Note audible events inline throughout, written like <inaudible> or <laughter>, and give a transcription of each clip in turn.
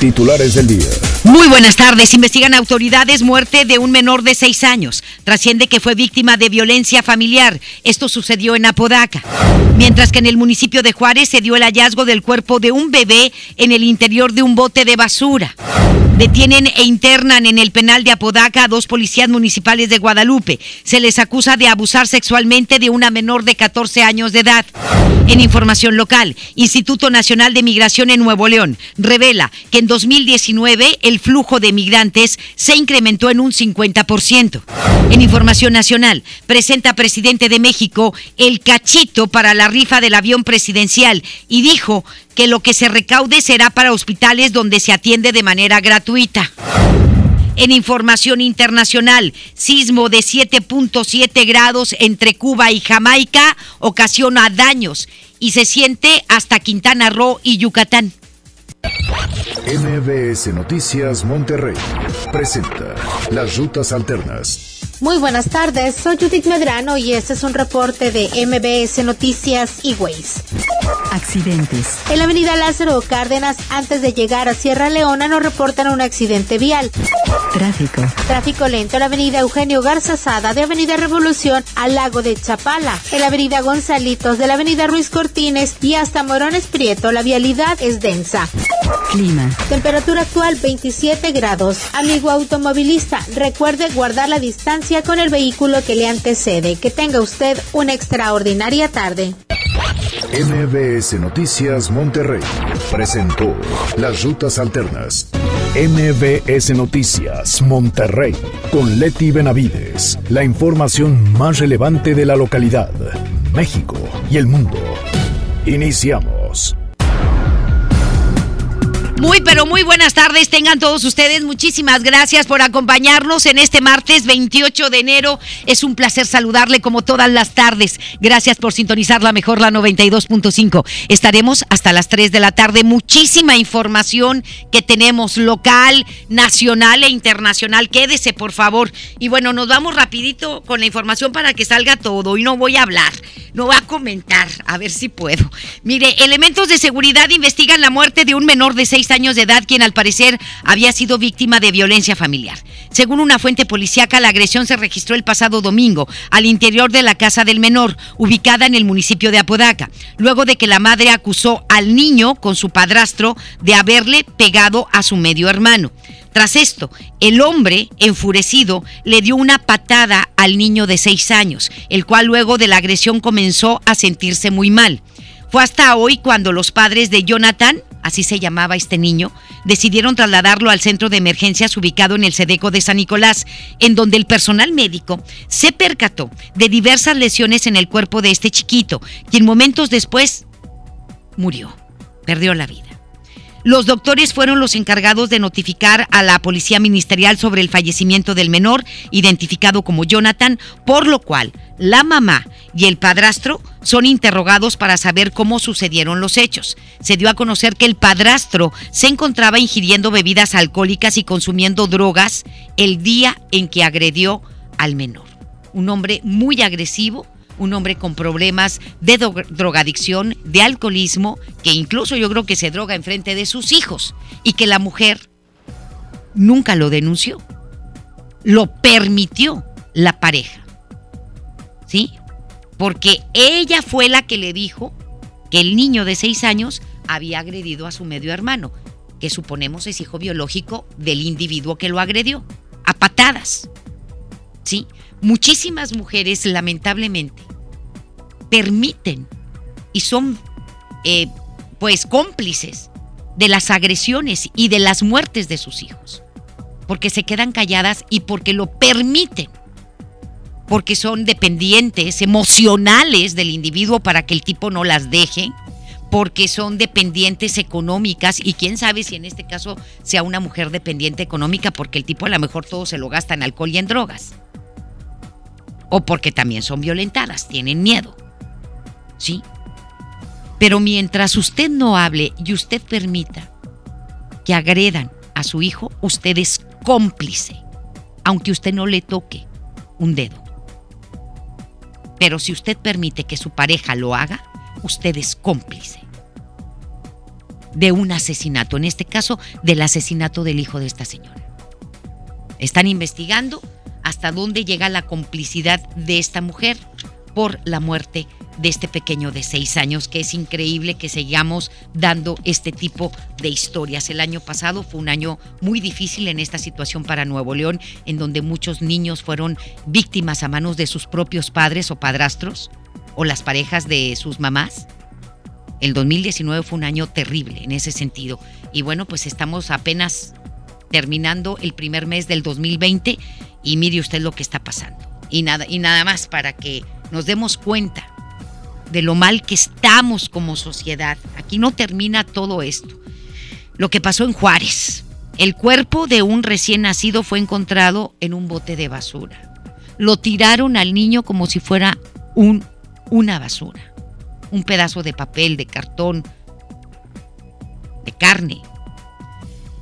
Titulares del día. Muy buenas tardes. Investigan autoridades muerte de un menor de seis años. Trasciende que fue víctima de violencia familiar. Esto sucedió en Apodaca. Mientras que en el municipio de Juárez se dio el hallazgo del cuerpo de un bebé en el interior de un bote de basura. Detienen e internan en el penal de Apodaca a dos policías municipales de Guadalupe. Se les acusa de abusar sexualmente de una menor de 14 años de edad. En información local, Instituto Nacional de Migración en Nuevo León revela que en 2019 el flujo de migrantes se incrementó en un 50%. En información nacional, presenta presidente de México el cachito para la rifa del avión presidencial y dijo que lo que se recaude será para hospitales donde se atiende de manera gratuita. En información internacional, sismo de 7.7 grados entre Cuba y Jamaica ocasiona daños y se siente hasta Quintana Roo y Yucatán. MBS Noticias Monterrey presenta Las Rutas Alternas. Muy buenas tardes, soy Judith Medrano y este es un reporte de MBS Noticias y Ways. Accidentes. En la avenida Lázaro Cárdenas, antes de llegar a Sierra Leona, nos reportan un accidente vial. Tráfico. Tráfico lento en la avenida Eugenio Garza Sada de Avenida Revolución al lago de Chapala. En la avenida Gonzalitos de la avenida Ruiz Cortines y hasta Morones Prieto, la vialidad es densa. Clima. Temperatura actual 27 grados. Amigo automovilista, recuerde guardar la distancia con el vehículo que le antecede. Que tenga usted una extraordinaria tarde. MBS Noticias Monterrey presentó Las Rutas Alternas. MBS Noticias Monterrey con Leti Benavides. La información más relevante de la localidad, México y el mundo. Iniciamos. Muy, pero muy buenas tardes. Tengan todos ustedes. Muchísimas gracias por acompañarnos en este martes 28 de enero. Es un placer saludarle como todas las tardes. Gracias por sintonizar la mejor, la 92.5. Estaremos hasta las 3 de la tarde. Muchísima información que tenemos local, nacional e internacional. Quédese, por favor. Y bueno, nos vamos rapidito con la información para que salga todo. Y no voy a hablar, no voy a comentar. A ver si puedo. Mire, elementos de seguridad investigan la muerte de un menor de 6 años de edad, quien al parecer había sido víctima de violencia familiar. Según una fuente policíaca, la agresión se registró el pasado domingo al interior de la casa del menor, ubicada en el municipio de Apodaca, luego de que la madre acusó al niño con su padrastro de haberle pegado a su medio hermano. Tras esto, el hombre, enfurecido, le dio una patada al niño de seis años, el cual luego de la agresión comenzó a sentirse muy mal. Fue hasta hoy cuando los padres de Jonathan, así se llamaba este niño, decidieron trasladarlo al centro de emergencias ubicado en el Sedeco de San Nicolás, en donde el personal médico se percató de diversas lesiones en el cuerpo de este chiquito, quien momentos después murió, perdió la vida. Los doctores fueron los encargados de notificar a la policía ministerial sobre el fallecimiento del menor, identificado como Jonathan, por lo cual la mamá y el padrastro son interrogados para saber cómo sucedieron los hechos. Se dio a conocer que el padrastro se encontraba ingiriendo bebidas alcohólicas y consumiendo drogas el día en que agredió al menor. Un hombre muy agresivo, un hombre con problemas de drogadicción, de alcoholismo, que incluso yo creo que se droga en frente de sus hijos y que la mujer nunca lo denunció. Lo permitió la pareja. ¿Sí? Porque ella fue la que le dijo que el niño de seis años había agredido a su medio hermano, que suponemos es hijo biológico del individuo que lo agredió, a patadas. ¿Sí? Muchísimas mujeres, lamentablemente, permiten y son eh, pues cómplices de las agresiones y de las muertes de sus hijos. porque se quedan calladas y porque lo permiten, porque son dependientes emocionales del individuo para que el tipo no las deje, porque son dependientes económicas y quién sabe si en este caso sea una mujer dependiente económica porque el tipo a lo mejor todo se lo gasta en alcohol y en drogas. O porque también son violentadas, tienen miedo. ¿Sí? Pero mientras usted no hable y usted permita que agredan a su hijo, usted es cómplice, aunque usted no le toque un dedo. Pero si usted permite que su pareja lo haga, usted es cómplice de un asesinato, en este caso del asesinato del hijo de esta señora. Están investigando hasta dónde llega la complicidad de esta mujer por la muerte de este pequeño de seis años, que es increíble que sigamos dando este tipo de historias. El año pasado fue un año muy difícil en esta situación para Nuevo León, en donde muchos niños fueron víctimas a manos de sus propios padres o padrastros o las parejas de sus mamás. El 2019 fue un año terrible en ese sentido. Y bueno, pues estamos apenas terminando el primer mes del 2020 y mire usted lo que está pasando. Y nada, y nada más para que nos demos cuenta de lo mal que estamos como sociedad. Aquí no termina todo esto. Lo que pasó en Juárez. El cuerpo de un recién nacido fue encontrado en un bote de basura. Lo tiraron al niño como si fuera un, una basura. Un pedazo de papel, de cartón, de carne.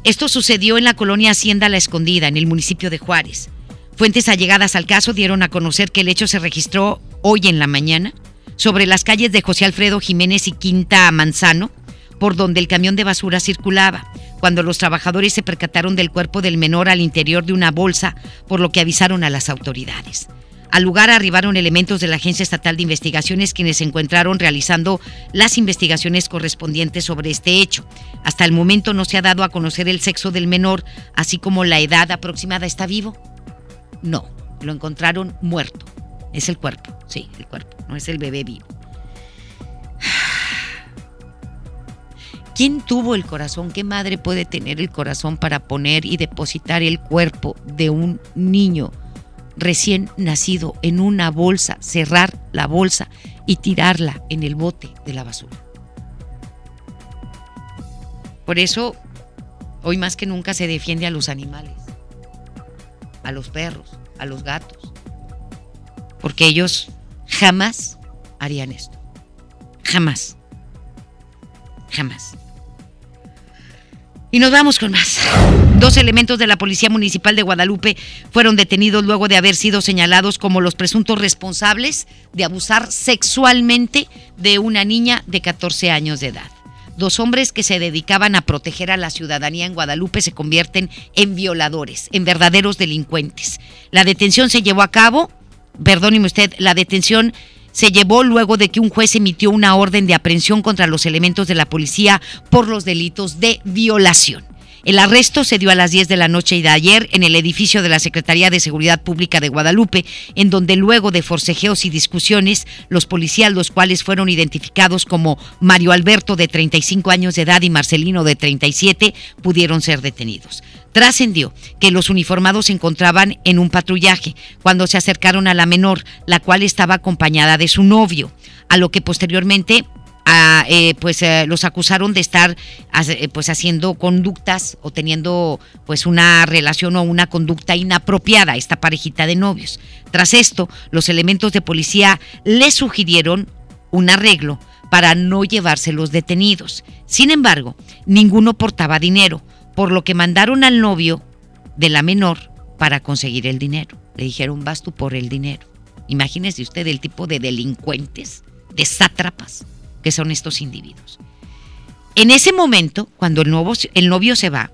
Esto sucedió en la colonia Hacienda La Escondida, en el municipio de Juárez. Fuentes allegadas al caso dieron a conocer que el hecho se registró hoy en la mañana sobre las calles de José Alfredo Jiménez y Quinta Manzano, por donde el camión de basura circulaba, cuando los trabajadores se percataron del cuerpo del menor al interior de una bolsa, por lo que avisaron a las autoridades. Al lugar arribaron elementos de la Agencia Estatal de Investigaciones quienes se encontraron realizando las investigaciones correspondientes sobre este hecho. Hasta el momento no se ha dado a conocer el sexo del menor, así como la edad aproximada. ¿Está vivo? No, lo encontraron muerto. Es el cuerpo, sí, el cuerpo, no es el bebé vivo. <sighs> ¿Quién tuvo el corazón? ¿Qué madre puede tener el corazón para poner y depositar el cuerpo de un niño recién nacido en una bolsa, cerrar la bolsa y tirarla en el bote de la basura? Por eso, hoy más que nunca se defiende a los animales, a los perros, a los gatos, porque ellos jamás harían esto. Jamás. Jamás. Y nos vamos con más. Dos elementos de la Policía Municipal de Guadalupe fueron detenidos luego de haber sido señalados como los presuntos responsables de abusar sexualmente de una niña de 14 años de edad. Dos hombres que se dedicaban a proteger a la ciudadanía en Guadalupe se convierten en violadores, en verdaderos delincuentes. La detención se llevó a cabo, perdóneme usted, la detención se llevó luego de que un juez emitió una orden de aprehensión contra los elementos de la policía por los delitos de violación. El arresto se dio a las 10 de la noche y de ayer en el edificio de la Secretaría de Seguridad Pública de Guadalupe, en donde luego de forcejeos y discusiones, los policías, los cuales fueron identificados como Mario Alberto de 35 años de edad y Marcelino de 37, pudieron ser detenidos. Trascendió que los uniformados se encontraban en un patrullaje cuando se acercaron a la menor, la cual estaba acompañada de su novio, a lo que posteriormente eh, pues eh, los acusaron de estar eh, pues haciendo conductas o teniendo pues una relación o una conducta inapropiada esta parejita de novios. Tras esto, los elementos de policía le sugirieron un arreglo para no llevarse los detenidos. Sin embargo, ninguno portaba dinero, por lo que mandaron al novio de la menor para conseguir el dinero. Le dijeron, vas tú por el dinero. Imagínese usted el tipo de delincuentes, de sátrapas que son estos individuos. En ese momento, cuando el, novio se va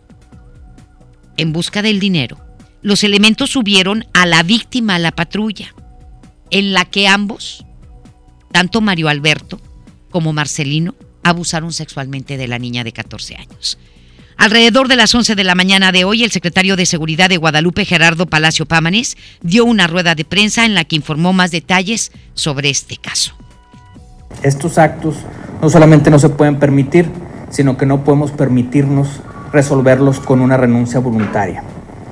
en busca del dinero, los elementos subieron a la víctima a la patrulla, en la que ambos, tanto Mario Alberto como Marcelino, abusaron sexualmente de la niña de 14 años. Alrededor de las 11 de la mañana de hoy, el secretario de Seguridad de Guadalupe, Gerardo Palacio Pámanes, dio una rueda de prensa en la que informó más detalles sobre este caso. Estos actos no solamente no se pueden permitir, sino que no podemos permitirnos resolverlos con una renuncia voluntaria.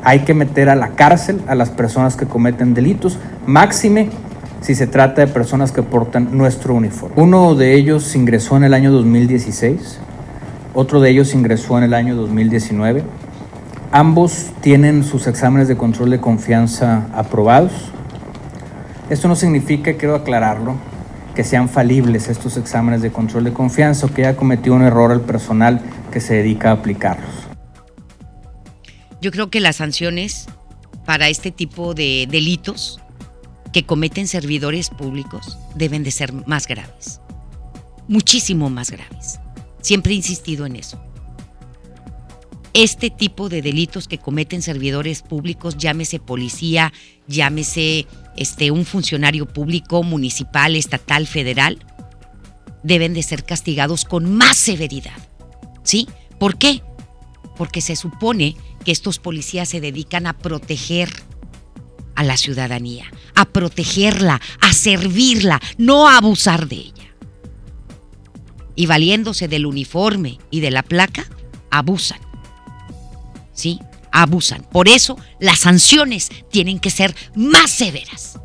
hay que meter a la cárcel a las personas que cometen delitos, máxime si se trata de personas que portan nuestro uniforme. Uno de ellos ingresó en el año 2016, otro de ellos ingresó en el año 2019. Ambos tienen sus exámenes de control de confianza aprobados. Esto no significa, quiero aclararlo, que sean falibles estos exámenes de control de confianza o que haya cometido un error el personal que se dedica a aplicarlos. Yo creo que las sanciones para este tipo de delitos que cometen servidores públicos deben de ser más graves, muchísimo más graves. Siempre he insistido en eso. Este tipo de delitos que cometen servidores públicos, llámese policía, llámese este, un funcionario público, municipal, estatal, federal, deben de ser castigados con más severidad. ¿Sí? ¿Por qué? Porque se supone que estos policías se dedican a proteger a la ciudadanía, a protegerla, a servirla, no a abusar de ella. Y valiéndose del uniforme y de la placa, abusan. ¿Sí? Abusan. Por eso las sanciones tienen que ser más severas.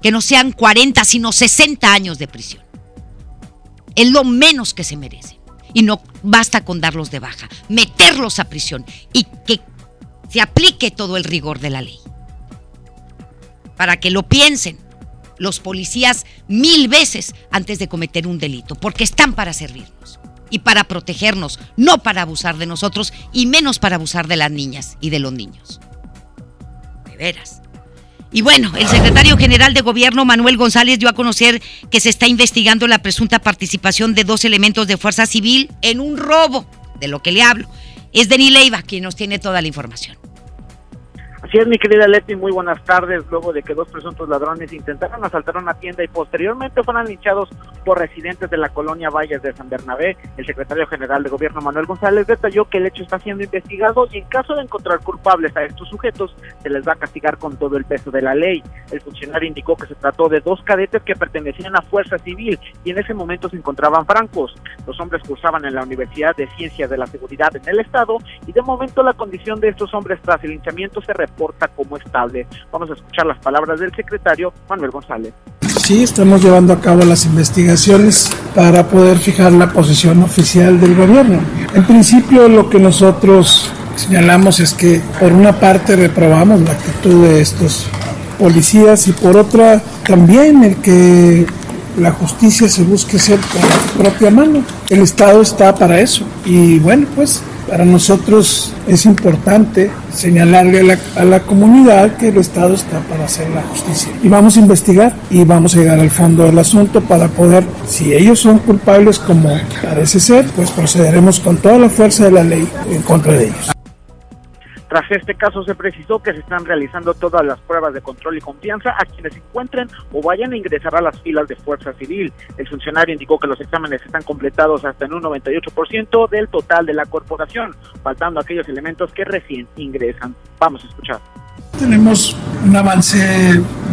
Que no sean 40, sino 60 años de prisión. Es lo menos que se merecen. Y no basta con darlos de baja, meterlos a prisión y que se aplique todo el rigor de la ley para que lo piensen los policías mil veces antes de cometer un delito, porque están para servirnos y para protegernos, no para abusar de nosotros y menos para abusar de las niñas y de los niños. De veras. Y bueno, el secretario general de gobierno Manuel González dio a conocer que se está investigando la presunta participación de dos elementos de fuerza civil en un robo, de lo que le hablo. Es Denis Leiva quien nos tiene toda la información. Así es, mi querida Leti, muy buenas tardes. Luego de que dos presuntos ladrones intentaron asaltar una tienda y posteriormente fueron linchados por residentes de la colonia Valles de San Bernabé, el secretario general de gobierno Manuel González detalló que el hecho está siendo investigado y en caso de encontrar culpables a estos sujetos, se les va a castigar con todo el peso de la ley. El funcionario indicó que se trató de dos cadetes que pertenecían a Fuerza Civil y en ese momento se encontraban francos. Los hombres cursaban en la Universidad de Ciencias de la Seguridad en el Estado y de momento la condición de estos hombres tras el linchamiento se porta como estable. Vamos a escuchar las palabras del secretario Manuel González. Sí, estamos llevando a cabo las investigaciones para poder fijar la posición oficial del gobierno. En principio lo que nosotros señalamos es que por una parte reprobamos la actitud de estos policías y por otra también el que la justicia se busque hacer con la propia mano. El Estado está para eso. Y bueno, pues para nosotros es importante señalarle a la, a la, comunidad que el Estado está para hacer la justicia. Y vamos a investigar y vamos a llegar al fondo del asunto para poder, si ellos son culpables como parece ser, pues procederemos con toda la fuerza de la ley en contra de ellos. Tras este caso se precisó que se están realizando todas las pruebas de control y confianza a quienes encuentren o vayan a ingresar a las filas de Fuerza Civil. El funcionario indicó que los exámenes están completados hasta en un 98% del total de la corporación, faltando aquellos elementos que recién ingresan. Vamos a escuchar. Tenemos un avance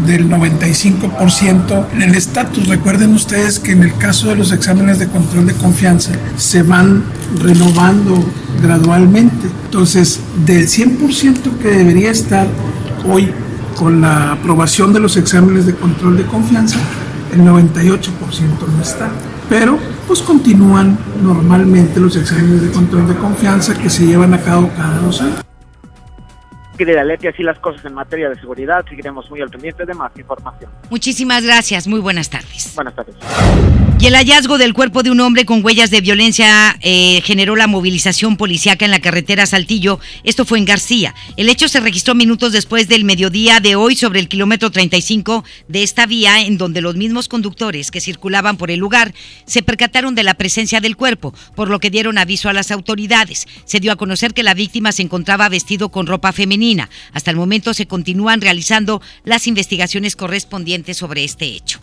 del 95% en el estatus. Recuerden ustedes que en el caso de los exámenes de control de confianza se van renovando gradualmente. Entonces, del 100% que debería estar hoy con la aprobación de los exámenes de control de confianza, el 98% no está. Pero pues continúan normalmente los exámenes de control de confianza que se llevan a cabo cada dos años querida Leti, así las cosas en materia de seguridad. Seguiremos muy al pendiente de más información. Muchísimas gracias. Muy buenas tardes. Buenas tardes. Y el hallazgo del cuerpo de un hombre con huellas de violencia eh, generó la movilización policiaca en la carretera Saltillo. Esto fue en García. El hecho se registró minutos después del mediodía de hoy sobre el kilómetro 35 de esta vía, en donde los mismos conductores que circulaban por el lugar se percataron de la presencia del cuerpo, por lo que dieron aviso a las autoridades. Se dio a conocer que la víctima se encontraba vestido con ropa femenina. Hasta el momento se continúan realizando las investigaciones correspondientes sobre este hecho.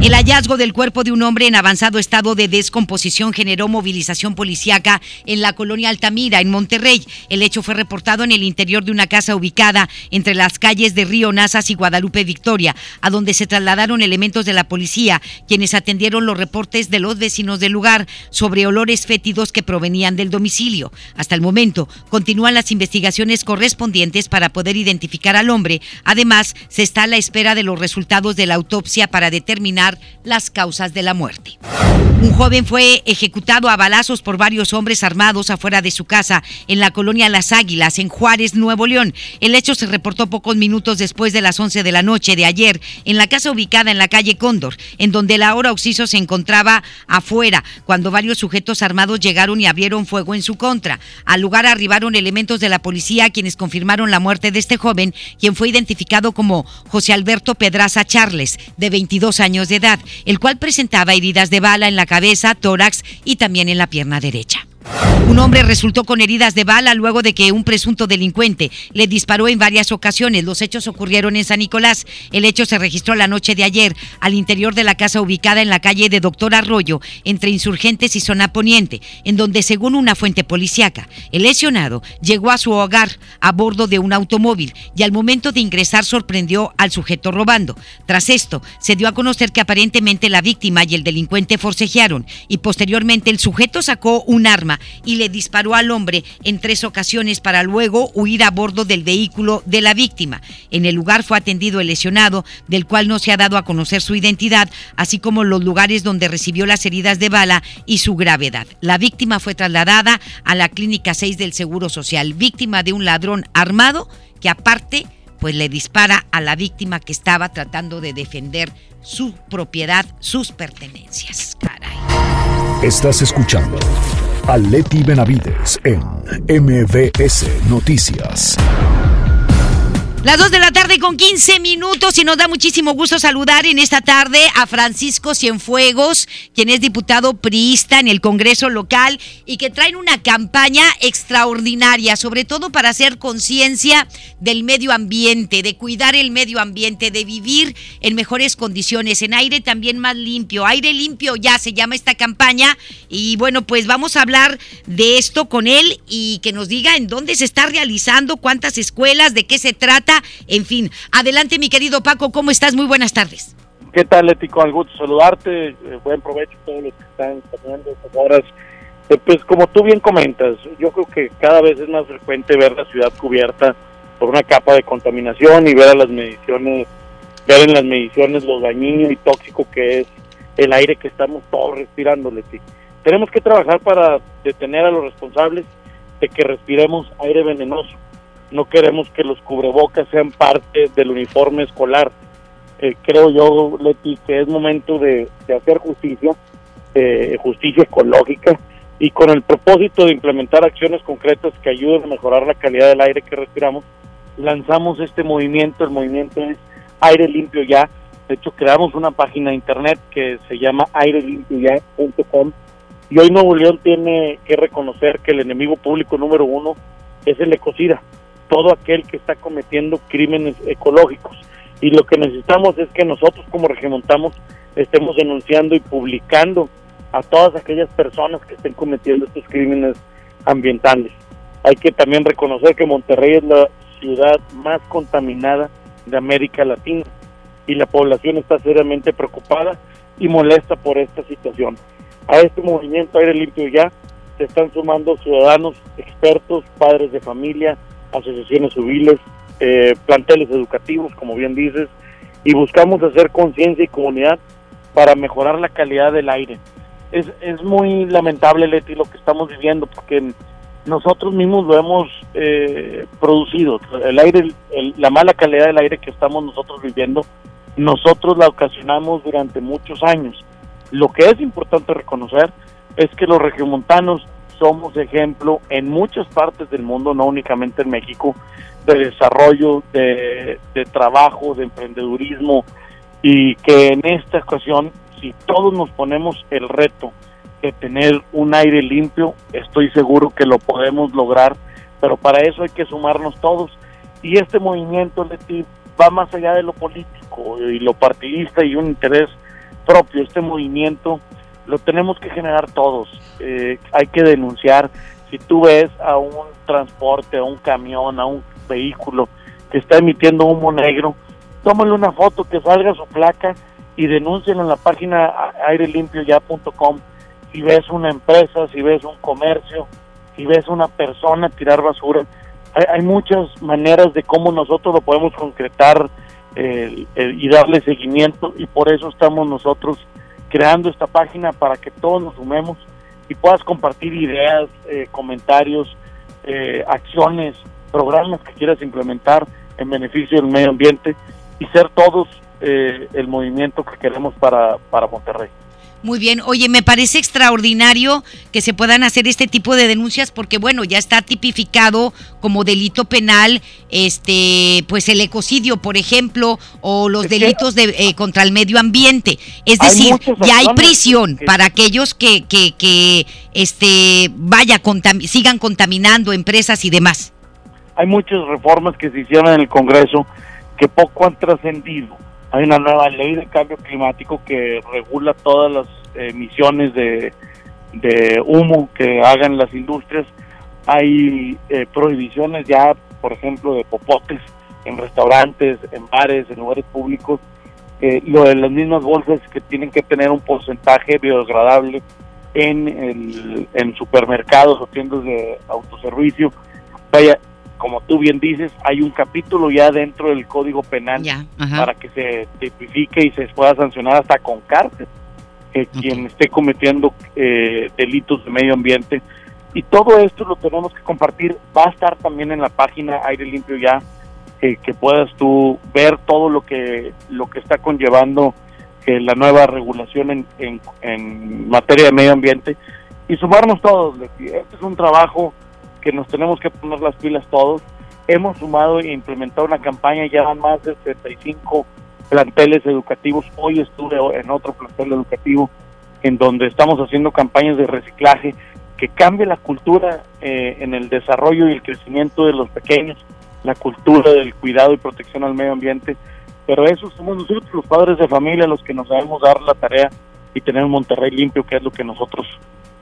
El hallazgo del cuerpo de un hombre en avanzado estado de descomposición generó movilización policíaca en la colonia Altamira, en Monterrey. El hecho fue reportado en el interior de una casa ubicada entre las calles de Río Nazas y Guadalupe Victoria, a donde se trasladaron elementos de la policía, quienes atendieron los reportes de los vecinos del lugar sobre olores fétidos que provenían del domicilio. Hasta el momento, continúan las investigaciones correspondientes para poder identificar al hombre. Además, se está a la espera de los resultados de la autopsia para determinar las causas de la muerte. Un joven fue ejecutado a balazos por varios hombres armados afuera de su casa en la colonia Las Águilas, en Juárez, Nuevo León. El hecho se reportó pocos minutos después de las 11 de la noche de ayer en la casa ubicada en la calle Cóndor, en donde la hora Oxiso se encontraba afuera, cuando varios sujetos armados llegaron y abrieron fuego en su contra. Al lugar arribaron elementos de la policía quienes confirmaron la muerte de este joven, quien fue identificado como José Alberto Pedraza Charles, de 22 años de edad, el cual presentaba heridas de bala en la cabeza, tórax y también en la pierna derecha. Un hombre resultó con heridas de bala luego de que un presunto delincuente le disparó en varias ocasiones. Los hechos ocurrieron en San Nicolás. El hecho se registró la noche de ayer al interior de la casa ubicada en la calle de Doctor Arroyo, entre Insurgentes y Zona Poniente, en donde, según una fuente policiaca, el lesionado llegó a su hogar a bordo de un automóvil y al momento de ingresar sorprendió al sujeto robando. Tras esto, se dio a conocer que aparentemente la víctima y el delincuente forcejearon y posteriormente el sujeto sacó un arma y le disparó al hombre en tres ocasiones para luego huir a bordo del vehículo de la víctima. En el lugar fue atendido el lesionado, del cual no se ha dado a conocer su identidad, así como los lugares donde recibió las heridas de bala y su gravedad. La víctima fue trasladada a la Clínica 6 del Seguro Social, víctima de un ladrón armado que aparte pues le dispara a la víctima que estaba tratando de defender su propiedad, sus pertenencias. Estás escuchando a Leti Benavides en MBS Noticias. Las 2 de la tarde con 15 minutos y nos da muchísimo gusto saludar en esta tarde a Francisco Cienfuegos, quien es diputado priista en el Congreso local y que traen una campaña extraordinaria, sobre todo para hacer conciencia del medio ambiente, de cuidar el medio ambiente, de vivir en mejores condiciones, en aire también más limpio. Aire limpio ya se llama esta campaña y bueno, pues vamos a hablar de esto con él y que nos diga en dónde se está realizando, cuántas escuelas, de qué se trata en fin, adelante mi querido Paco, ¿cómo estás? Muy buenas tardes. ¿Qué tal, Leti? Con el gusto saludarte. Eh, buen provecho a todos los que están tomando estas horas. Eh, pues como tú bien comentas, yo creo que cada vez es más frecuente ver la ciudad cubierta por una capa de contaminación y ver a las mediciones, ver en las mediciones lo dañino y tóxico que es el aire que estamos todos respirando, Leti. Tenemos que trabajar para detener a los responsables de que respiremos aire venenoso no queremos que los cubrebocas sean parte del uniforme escolar. Eh, creo yo, Leti, que es momento de, hacer justicia, eh, justicia ecológica, y con el propósito de implementar acciones concretas que ayuden a mejorar la calidad del aire que respiramos, lanzamos este movimiento, el movimiento es Aire Limpio Ya, de hecho creamos una página de internet que se llama airelimpioya.com y hoy Nuevo León tiene que reconocer que el enemigo público número uno es el ecocida todo aquel que está cometiendo crímenes ecológicos. Y lo que necesitamos es que nosotros como regimontamos estemos denunciando y publicando a todas aquellas personas que estén cometiendo estos crímenes ambientales. Hay que también reconocer que Monterrey es la ciudad más contaminada de América Latina y la población está seriamente preocupada y molesta por esta situación. A este movimiento Aire Limpio Ya se están sumando ciudadanos, expertos, padres de familia, asociaciones civiles, eh, planteles educativos, como bien dices, y buscamos hacer conciencia y comunidad para mejorar la calidad del aire. Es, es muy lamentable, Leti, lo que estamos viviendo, porque nosotros mismos lo hemos eh, producido. El aire, la mala calidad del aire que estamos nosotros viviendo, nosotros la ocasionamos durante muchos años. Lo que es importante reconocer es que los regiomontanos somos ejemplo en muchas partes del mundo, no únicamente en México, de desarrollo, de, trabajo, de emprendedurismo y que en esta ocasión, si todos nos ponemos el reto de tener un aire limpio, estoy seguro que lo podemos lograr, pero para eso hay que sumarnos todos. Y este movimiento Leti, va más allá de lo político y lo partidista y un interés propio, este movimiento, lo tenemos que generar todos. Eh, hay que denunciar. Si tú ves a un transporte, a un camión, a un vehículo que está emitiendo humo negro, tómale una foto, que salga su placa y denúncienlo en la página airelimpioya.com. Si ves una empresa, si ves un comercio, si ves una persona tirar basura, hay, hay muchas maneras de cómo nosotros lo podemos concretar eh, y darle seguimiento y por eso estamos nosotros creando esta página para que todos nos sumemos y puedas compartir ideas, eh, comentarios, eh, acciones, programas que quieras implementar en beneficio del medio ambiente y ser todos eh, el movimiento que queremos para, para Monterrey. Muy bien, oye, me parece extraordinario que se puedan hacer este tipo de denuncias porque bueno, ya está tipificado como delito penal este pues el ecocidio, por ejemplo, o los delitos de, eh, contra el medio ambiente. Es decir, ya hay prisión que- para aquellos que que que este vaya contam- sigan contaminando empresas y demás. Hay muchas reformas que se hicieron en el Congreso que poco han trascendido. Hay una nueva ley de cambio climático que regula todas las emisiones de, humo que hagan las industrias. Hay eh, prohibiciones ya, por ejemplo, de popotes en restaurantes, en bares, en lugares públicos. Eh, lo de las mismas bolsas que tienen que tener un porcentaje biodegradable en, el, en supermercados o tiendas de autoservicio. Vaya, como tú bien dices, hay un capítulo ya dentro del Código Penal Ya, para que se tipifique y se pueda sancionar hasta con cárcel eh, quien esté cometiendo eh, delitos de medio ambiente. Y todo esto lo tenemos que compartir. Va a estar también en la página Aire Limpio ya, eh, que puedas tú ver todo lo que lo que está conllevando eh, la nueva regulación en, en, en materia de medio ambiente y sumarnos todos. Este es un trabajo que nos tenemos que poner las pilas todos. Hemos sumado e implementado una campaña, ya van más de 35 planteles educativos. Hoy estuve en otro plantel educativo en donde estamos haciendo campañas de reciclaje que cambie la cultura eh, en el desarrollo y el crecimiento de los pequeños, la cultura del cuidado y protección al medio ambiente. Pero eso somos nosotros, los padres de familia, los que nos debemos dar la tarea y tener un Monterrey limpio, que es lo que nosotros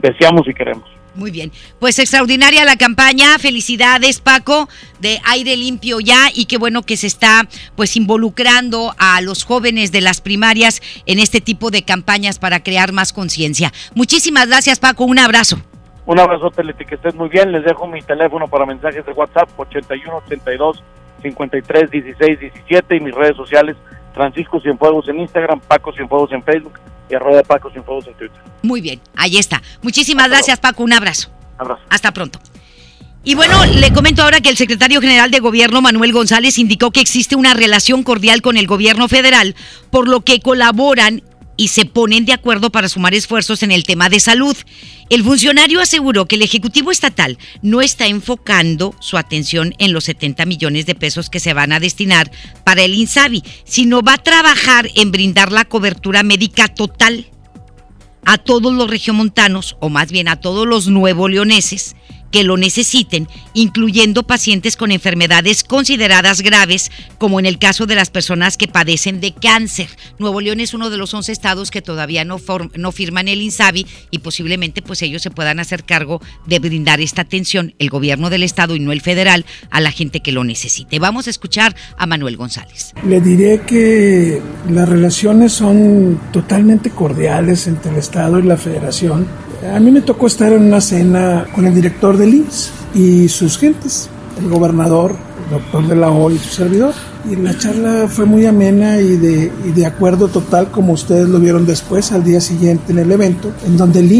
deseamos y queremos. Muy bien. Pues extraordinaria la campaña. Felicidades, Paco, de aire limpio ya y qué bueno que se está pues involucrando a los jóvenes de las primarias en este tipo de campañas para crear más conciencia. Muchísimas gracias, Paco. Un abrazo. Un abrazote, Leti, que estés muy bien. Les dejo mi teléfono para mensajes de WhatsApp, 81 82 53 16 17 y mis redes sociales, Francisco Cienfuegos en Instagram, Paco Cienfuegos en Facebook y arroba Paco Cienfuegos en Twitter. Muy bien, ahí está. Muchísimas gracias, Paco. Un abrazo. Abrazo. Hasta pronto. Y bueno, le comento ahora que el secretario general de gobierno, Manuel González, indicó que existe una relación cordial con el gobierno federal, por lo que colaboran y se ponen de acuerdo para sumar esfuerzos en el tema de salud. El funcionario aseguró que el Ejecutivo Estatal no está enfocando su atención en los 70 millones de pesos que se van a destinar para el INSABI, sino va a trabajar en brindar la cobertura médica total a todos los regiomontanos, o más bien a todos los nuevo leoneses que lo necesiten, incluyendo pacientes con enfermedades consideradas graves, como en el caso de las personas que padecen de cáncer. Nuevo León es uno de los 11 estados que todavía no, firman el INSABI y posiblemente pues ellos se puedan hacer cargo de brindar esta atención, el gobierno del estado y no el federal, a la gente que lo necesite. Vamos a escuchar a Manuel González. Le diré que las relaciones son totalmente cordiales entre el Estado y la Federación. A mí me tocó estar en una cena con el director del IMSS y sus gentes, el gobernador, el doctor de la O y su servidor. Y la charla fue muy amena y de, acuerdo total, como ustedes lo vieron después, al día siguiente en el evento, en donde el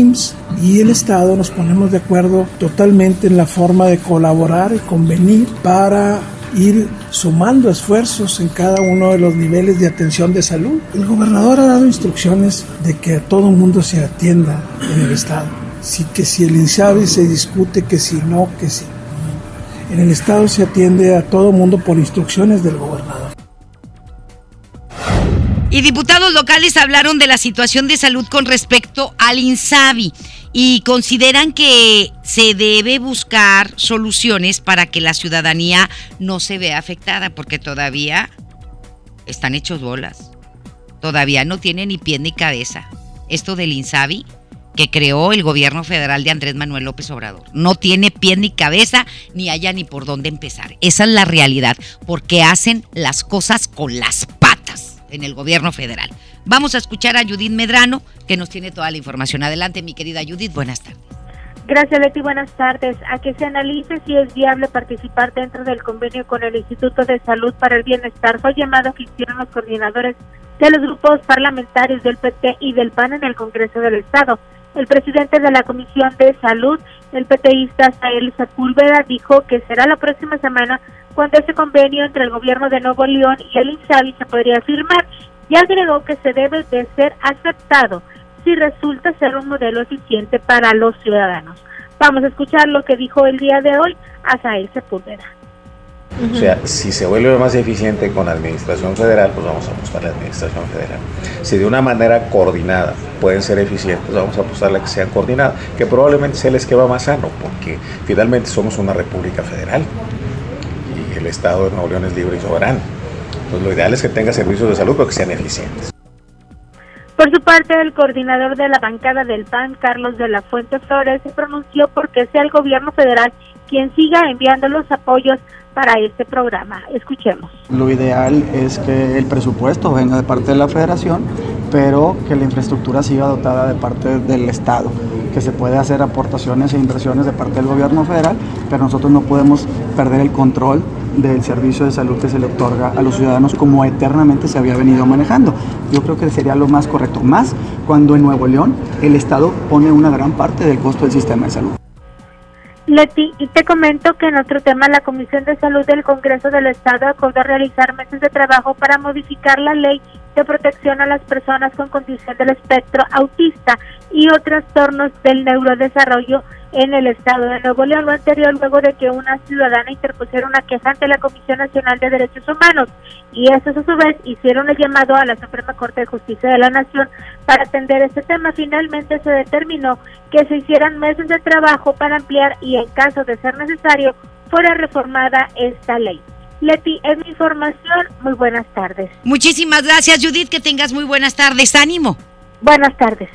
y el Estado nos ponemos de acuerdo totalmente en la forma de colaborar y convenir para ir sumando esfuerzos en cada uno de los niveles de atención de salud. El gobernador ha dado instrucciones de que a todo el mundo se atienda en el Estado. Sí, que si el INSABI se discute, que si no, que si. En el Estado se atiende a todo mundo por instrucciones del gobernador. Y diputados locales hablaron de la situación de salud con respecto al INSABI y consideran que se debe buscar soluciones para que la ciudadanía no se vea afectada, porque todavía están hechos bolas. todavía no tiene ni pie ni cabeza. Esto del INSABI que creó el gobierno federal de Andrés Manuel López Obrador. No tiene pie ni cabeza, ni haya ni por dónde empezar. Esa es la realidad, porque hacen las cosas con las en el gobierno federal. Vamos a escuchar a Judith Medrano, que nos tiene toda la información. Adelante, mi querida Judith, buenas tardes. Gracias, Leti. Buenas tardes. A que se analice si es viable participar dentro del convenio con el Instituto de Salud para el Bienestar. Fue llamado que hicieron los coordinadores de los grupos parlamentarios del PT y del PAN en el Congreso del Estado. El presidente de la Comisión de Salud, el PTista Sael Sepúlveda, dijo que será la próxima semana cuando ese convenio entre el gobierno de Nuevo León y el INSABI se podría firmar y agregó que se debe de ser aceptado si resulta ser un modelo eficiente para los ciudadanos. Vamos a escuchar lo que dijo el día de hoy Asael Sepúlveda. O sea, si se vuelve más eficiente con la administración federal, pues vamos a apostar la administración federal. Si de una manera coordinada pueden ser eficientes, vamos a apostar a que sean coordinadas, que probablemente sea el esquema más sano, porque finalmente somos una república federal el Estado de Nuevo León es libre y soberano. Entonces lo ideal es que tenga servicios de salud, pero que sean eficientes. Por su parte, el coordinador de la bancada del PAN, Carlos de la Fuente Flores, se pronunció porque sea el gobierno federal quien siga enviando los apoyos para este programa. Escuchemos. Lo ideal es que el presupuesto venga de parte de la federación, pero que la infraestructura siga dotada de parte del Estado, que se puede hacer aportaciones e inversiones de parte del gobierno federal, pero nosotros no podemos perder el control del servicio de salud que se le otorga a los ciudadanos como eternamente se había venido manejando. Yo creo que sería lo más correcto, más cuando en Nuevo León el Estado pone una gran parte del costo del sistema de salud. Leti, y te comento que en otro tema, la Comisión de Salud del Congreso del Estado acordó realizar meses de trabajo para modificar la ley de protección a las personas con condición del espectro autista y otros trastornos del neurodesarrollo en el estado de Nuevo León, lo anterior luego de que una ciudadana interpusiera una queja ante la Comisión Nacional de Derechos Humanos y estos a su vez hicieron el llamado a la Suprema Corte de Justicia de la Nación para atender este tema. Finalmente se determinó que se hicieran meses de trabajo para ampliar y en caso de ser necesario fuera reformada esta ley. Leti, es mi información. Muy buenas tardes. Muchísimas gracias, Judith. Que tengas muy buenas tardes. Ánimo. Buenas tardes.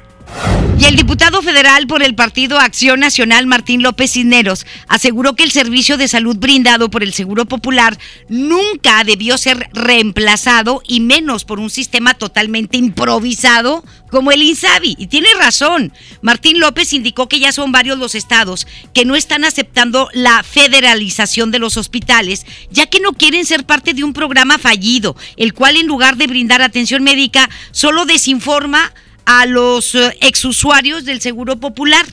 Y el diputado federal por el Partido Acción Nacional, Martín López Cisneros, aseguró que el servicio de salud brindado por el Seguro Popular nunca debió ser reemplazado y menos por un sistema totalmente improvisado como el INSABI. Y tiene razón. Martín López indicó que ya son varios los estados que no están aceptando la federalización de los hospitales, ya que no quieren ser parte de un programa fallido, el cual en lugar de brindar atención médica, solo desinforma a los eh, exusuarios del Seguro Popular.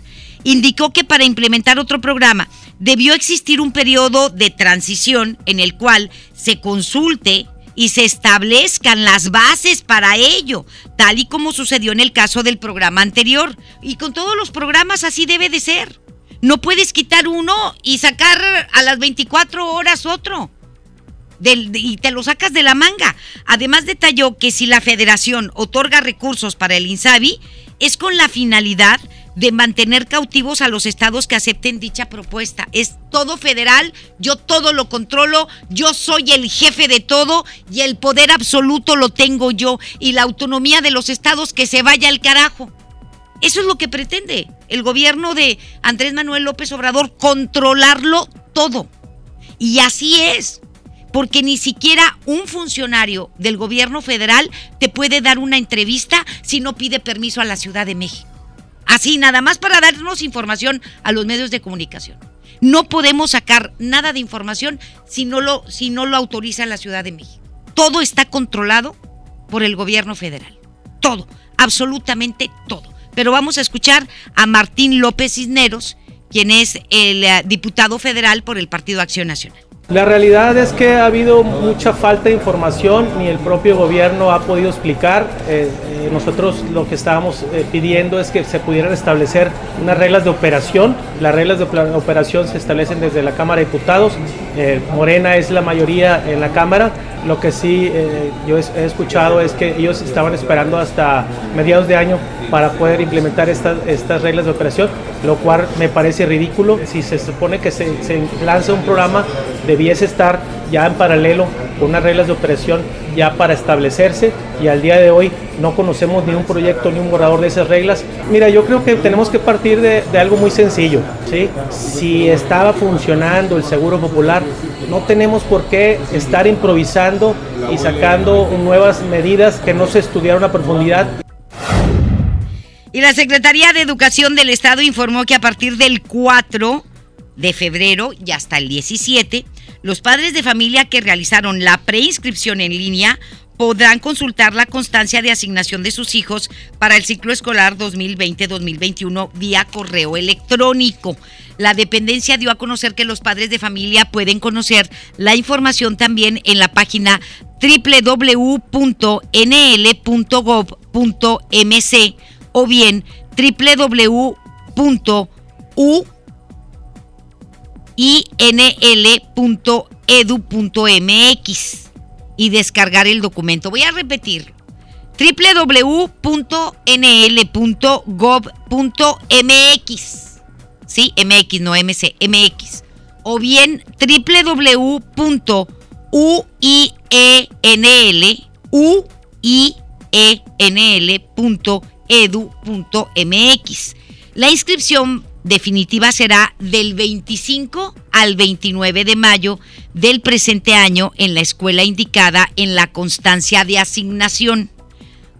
Indicó que para implementar otro programa debió existir un periodo de transición en el cual se consulte y se establezcan las bases para ello, tal y como sucedió en el caso del programa anterior. Y con todos los programas así debe de ser. No puedes quitar uno y sacar a las 24 horas otro y te lo sacas de la manga. Además detalló que si la federación otorga recursos para el INSABI, es con la finalidad de mantener cautivos a los estados que acepten dicha propuesta. Es todo federal, yo todo lo controlo, yo soy el jefe de todo y el poder absoluto lo tengo yo y la autonomía de los estados que se vaya al carajo. Eso es lo que pretende el gobierno de Andrés Manuel López Obrador, controlarlo todo. Y así es porque ni siquiera un funcionario del gobierno federal te puede dar una entrevista si no pide permiso a la Ciudad de México. Así, nada más para darnos información a los medios de comunicación. No podemos sacar nada de información si no lo, si no lo autoriza la Ciudad de México. Todo está controlado por el gobierno federal. Todo, absolutamente todo. Pero vamos a escuchar a Martín López Cisneros, quien es el eh, diputado federal por el Partido Acción Nacional. La realidad es que ha habido mucha falta de información, ni el propio gobierno ha podido explicar. Eh, eh, nosotros lo que estábamos eh, pidiendo es que se pudieran establecer unas reglas de operación. Las reglas de operación se establecen desde la Cámara de Diputados. Morena es la mayoría en la Cámara Lo que sí yo he, escuchado es que ellos estaban esperando hasta mediados de año para poder implementar estas, reglas de operación, lo cual me parece ridículo. Si se supone que se, se lanza un programa, debiese estar ya en paralelo con unas reglas de operación ya para establecerse y al día de hoy no conocemos ni un proyecto ni un borrador de esas reglas. Mira, yo creo que tenemos que partir de, algo muy sencillo. ¿sí? Si estaba funcionando el Seguro Popular, no tenemos por qué estar improvisando y sacando nuevas medidas que no se estudiaron a profundidad. Y la Secretaría de Educación del Estado informó que a partir del 4 de febrero y hasta el 17, los padres de familia que realizaron la preinscripción en línea podrán consultar la constancia de asignación de sus hijos para el ciclo escolar 2020-2021 vía correo electrónico. La dependencia dio a conocer que los padres de familia pueden conocer la información también en la página www.nl.gov.mc o bien www.uinl.edu.mx y descargar el documento. Voy a repetir www.nl.gov.mx Sí, MX, no MC, MX. O bien www.uinl.edu.mx. La inscripción definitiva será del 25 al 29 de mayo del presente año en la escuela indicada en la constancia de asignación.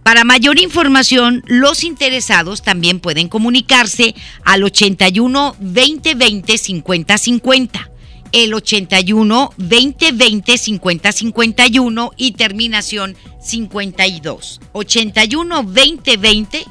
Para mayor información, los interesados también pueden comunicarse al 81 2020 50 50, el 81 2020 50 51 y terminación 52. 81 2020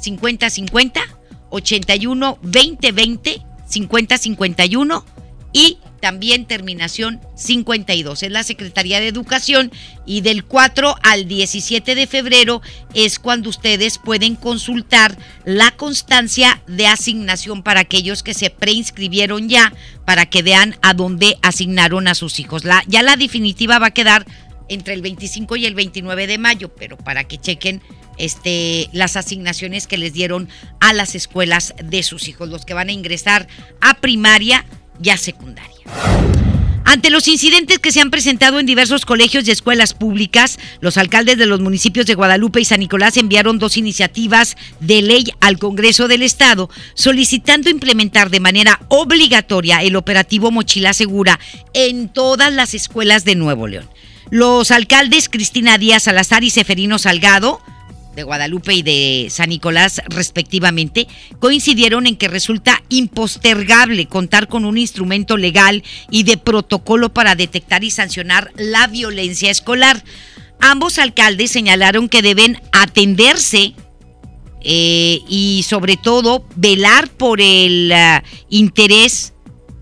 50 50, 81 2020 50 51 y también terminación 52. Es la Secretaría de Educación y del 4 al 17 de febrero es cuando ustedes pueden consultar la constancia de asignación para aquellos que se preinscribieron ya, para que vean a dónde asignaron a sus hijos. Ya la definitiva va a quedar entre el 25 y el 29 de mayo, pero para que chequen este, las asignaciones que les dieron a las escuelas de sus hijos, los que van a ingresar a primaria ya secundaria. Ante los incidentes que se han presentado en diversos colegios y escuelas públicas, los alcaldes de los municipios de Guadalupe y San Nicolás enviaron dos iniciativas de ley al Congreso del Estado solicitando implementar de manera obligatoria el operativo Mochila Segura en todas las escuelas de Nuevo León. Los alcaldes Cristina Díaz Salazar y Seferino Salgado de Guadalupe y de San Nicolás respectivamente, coincidieron en que resulta impostergable contar con un instrumento legal y de protocolo para detectar y sancionar la violencia escolar. Ambos alcaldes señalaron que deben atenderse eh, y sobre todo velar por el uh, interés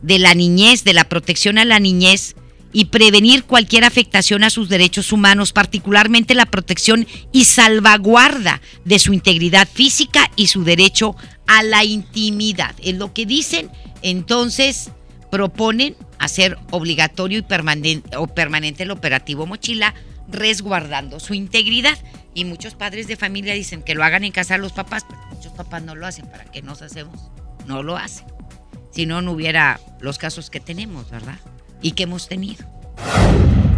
de la niñez, de la protección a la niñez y prevenir cualquier afectación a sus derechos humanos, particularmente la protección y salvaguarda de su integridad física y su derecho a la intimidad. Es lo que dicen, entonces proponen hacer obligatorio y permanente, o permanente el operativo mochila, resguardando su integridad. Y muchos padres de familia dicen que lo hagan en casa los papás, pero muchos papás no lo hacen. ¿Para qué nos hacemos? No lo hacen. Si no, no hubiera los casos que tenemos, ¿verdad? Y que hemos tenido.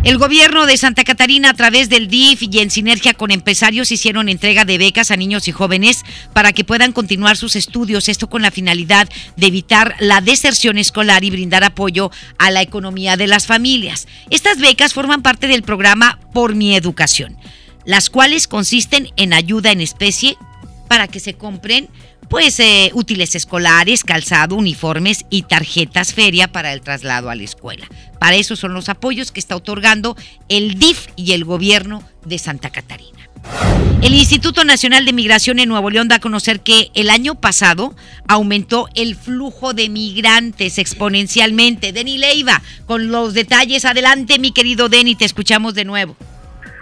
El gobierno de Santa Catarina a través del DIF y en sinergia con empresarios hicieron entrega de becas a niños y jóvenes para que puedan continuar sus estudios, esto con la finalidad de evitar la deserción escolar y brindar apoyo a la economía de las familias. Estas becas forman parte del programa Por mi Educación, las cuales consisten en ayuda en especie para que se compren pues eh, útiles escolares, calzado, uniformes y tarjetas feria para el traslado a la escuela. Para eso son los apoyos que está otorgando el DIF y el gobierno de Santa Catarina. El Instituto Nacional de Migración en Nuevo León da a conocer que el año pasado aumentó el flujo de migrantes exponencialmente. Deni Leiva, con los detalles, adelante mi querido Deni, te escuchamos de nuevo.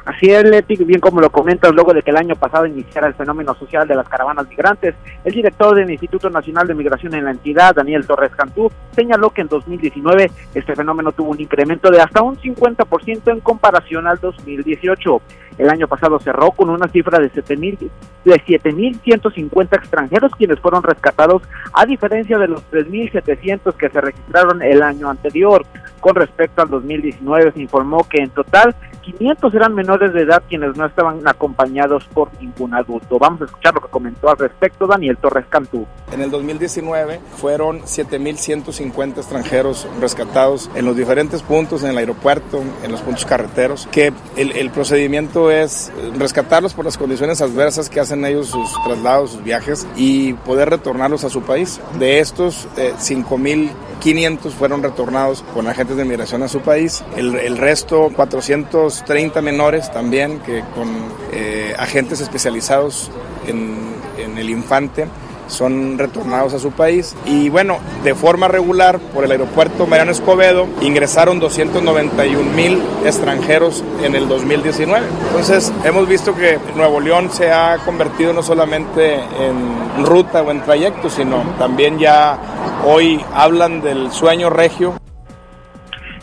Así es, Leti, bien como lo comentas, luego de que el año pasado iniciara el fenómeno social de las caravanas migrantes, el director del Instituto Nacional de Migración en la entidad, Daniel Torres Cantú, señaló que en 2019 este fenómeno tuvo un incremento de hasta un 50% en comparación al 2018. El año pasado cerró con una cifra de 7.000 de 7.150 extranjeros quienes fueron rescatados, a diferencia de los 3.700 que se registraron el año anterior. Con respecto al 2019 se informó que en total 500 eran menores de edad quienes no estaban acompañados por ningún adulto. Vamos a escuchar lo que comentó al respecto Daniel Torres Cantú. En el 2019 fueron 7.150 extranjeros rescatados en los diferentes puntos, en el aeropuerto, en los puntos carreteros, que el, procedimiento es rescatarlos por las condiciones adversas que hacen ellos sus traslados, sus viajes y poder retornarlos a su país. De estos, eh, 5.500 fueron retornados con agentes de migración a su país. El, el resto, 430 menores también, que con eh, agentes especializados en, en el infante son retornados a su país. Y bueno, de forma regular, por el aeropuerto Mariano Escobedo, ingresaron 291 mil extranjeros en el 2019. Entonces, hemos visto que Nuevo León se ha convertido no solamente en ruta o en trayecto, sino también ya hoy hablan del sueño regio.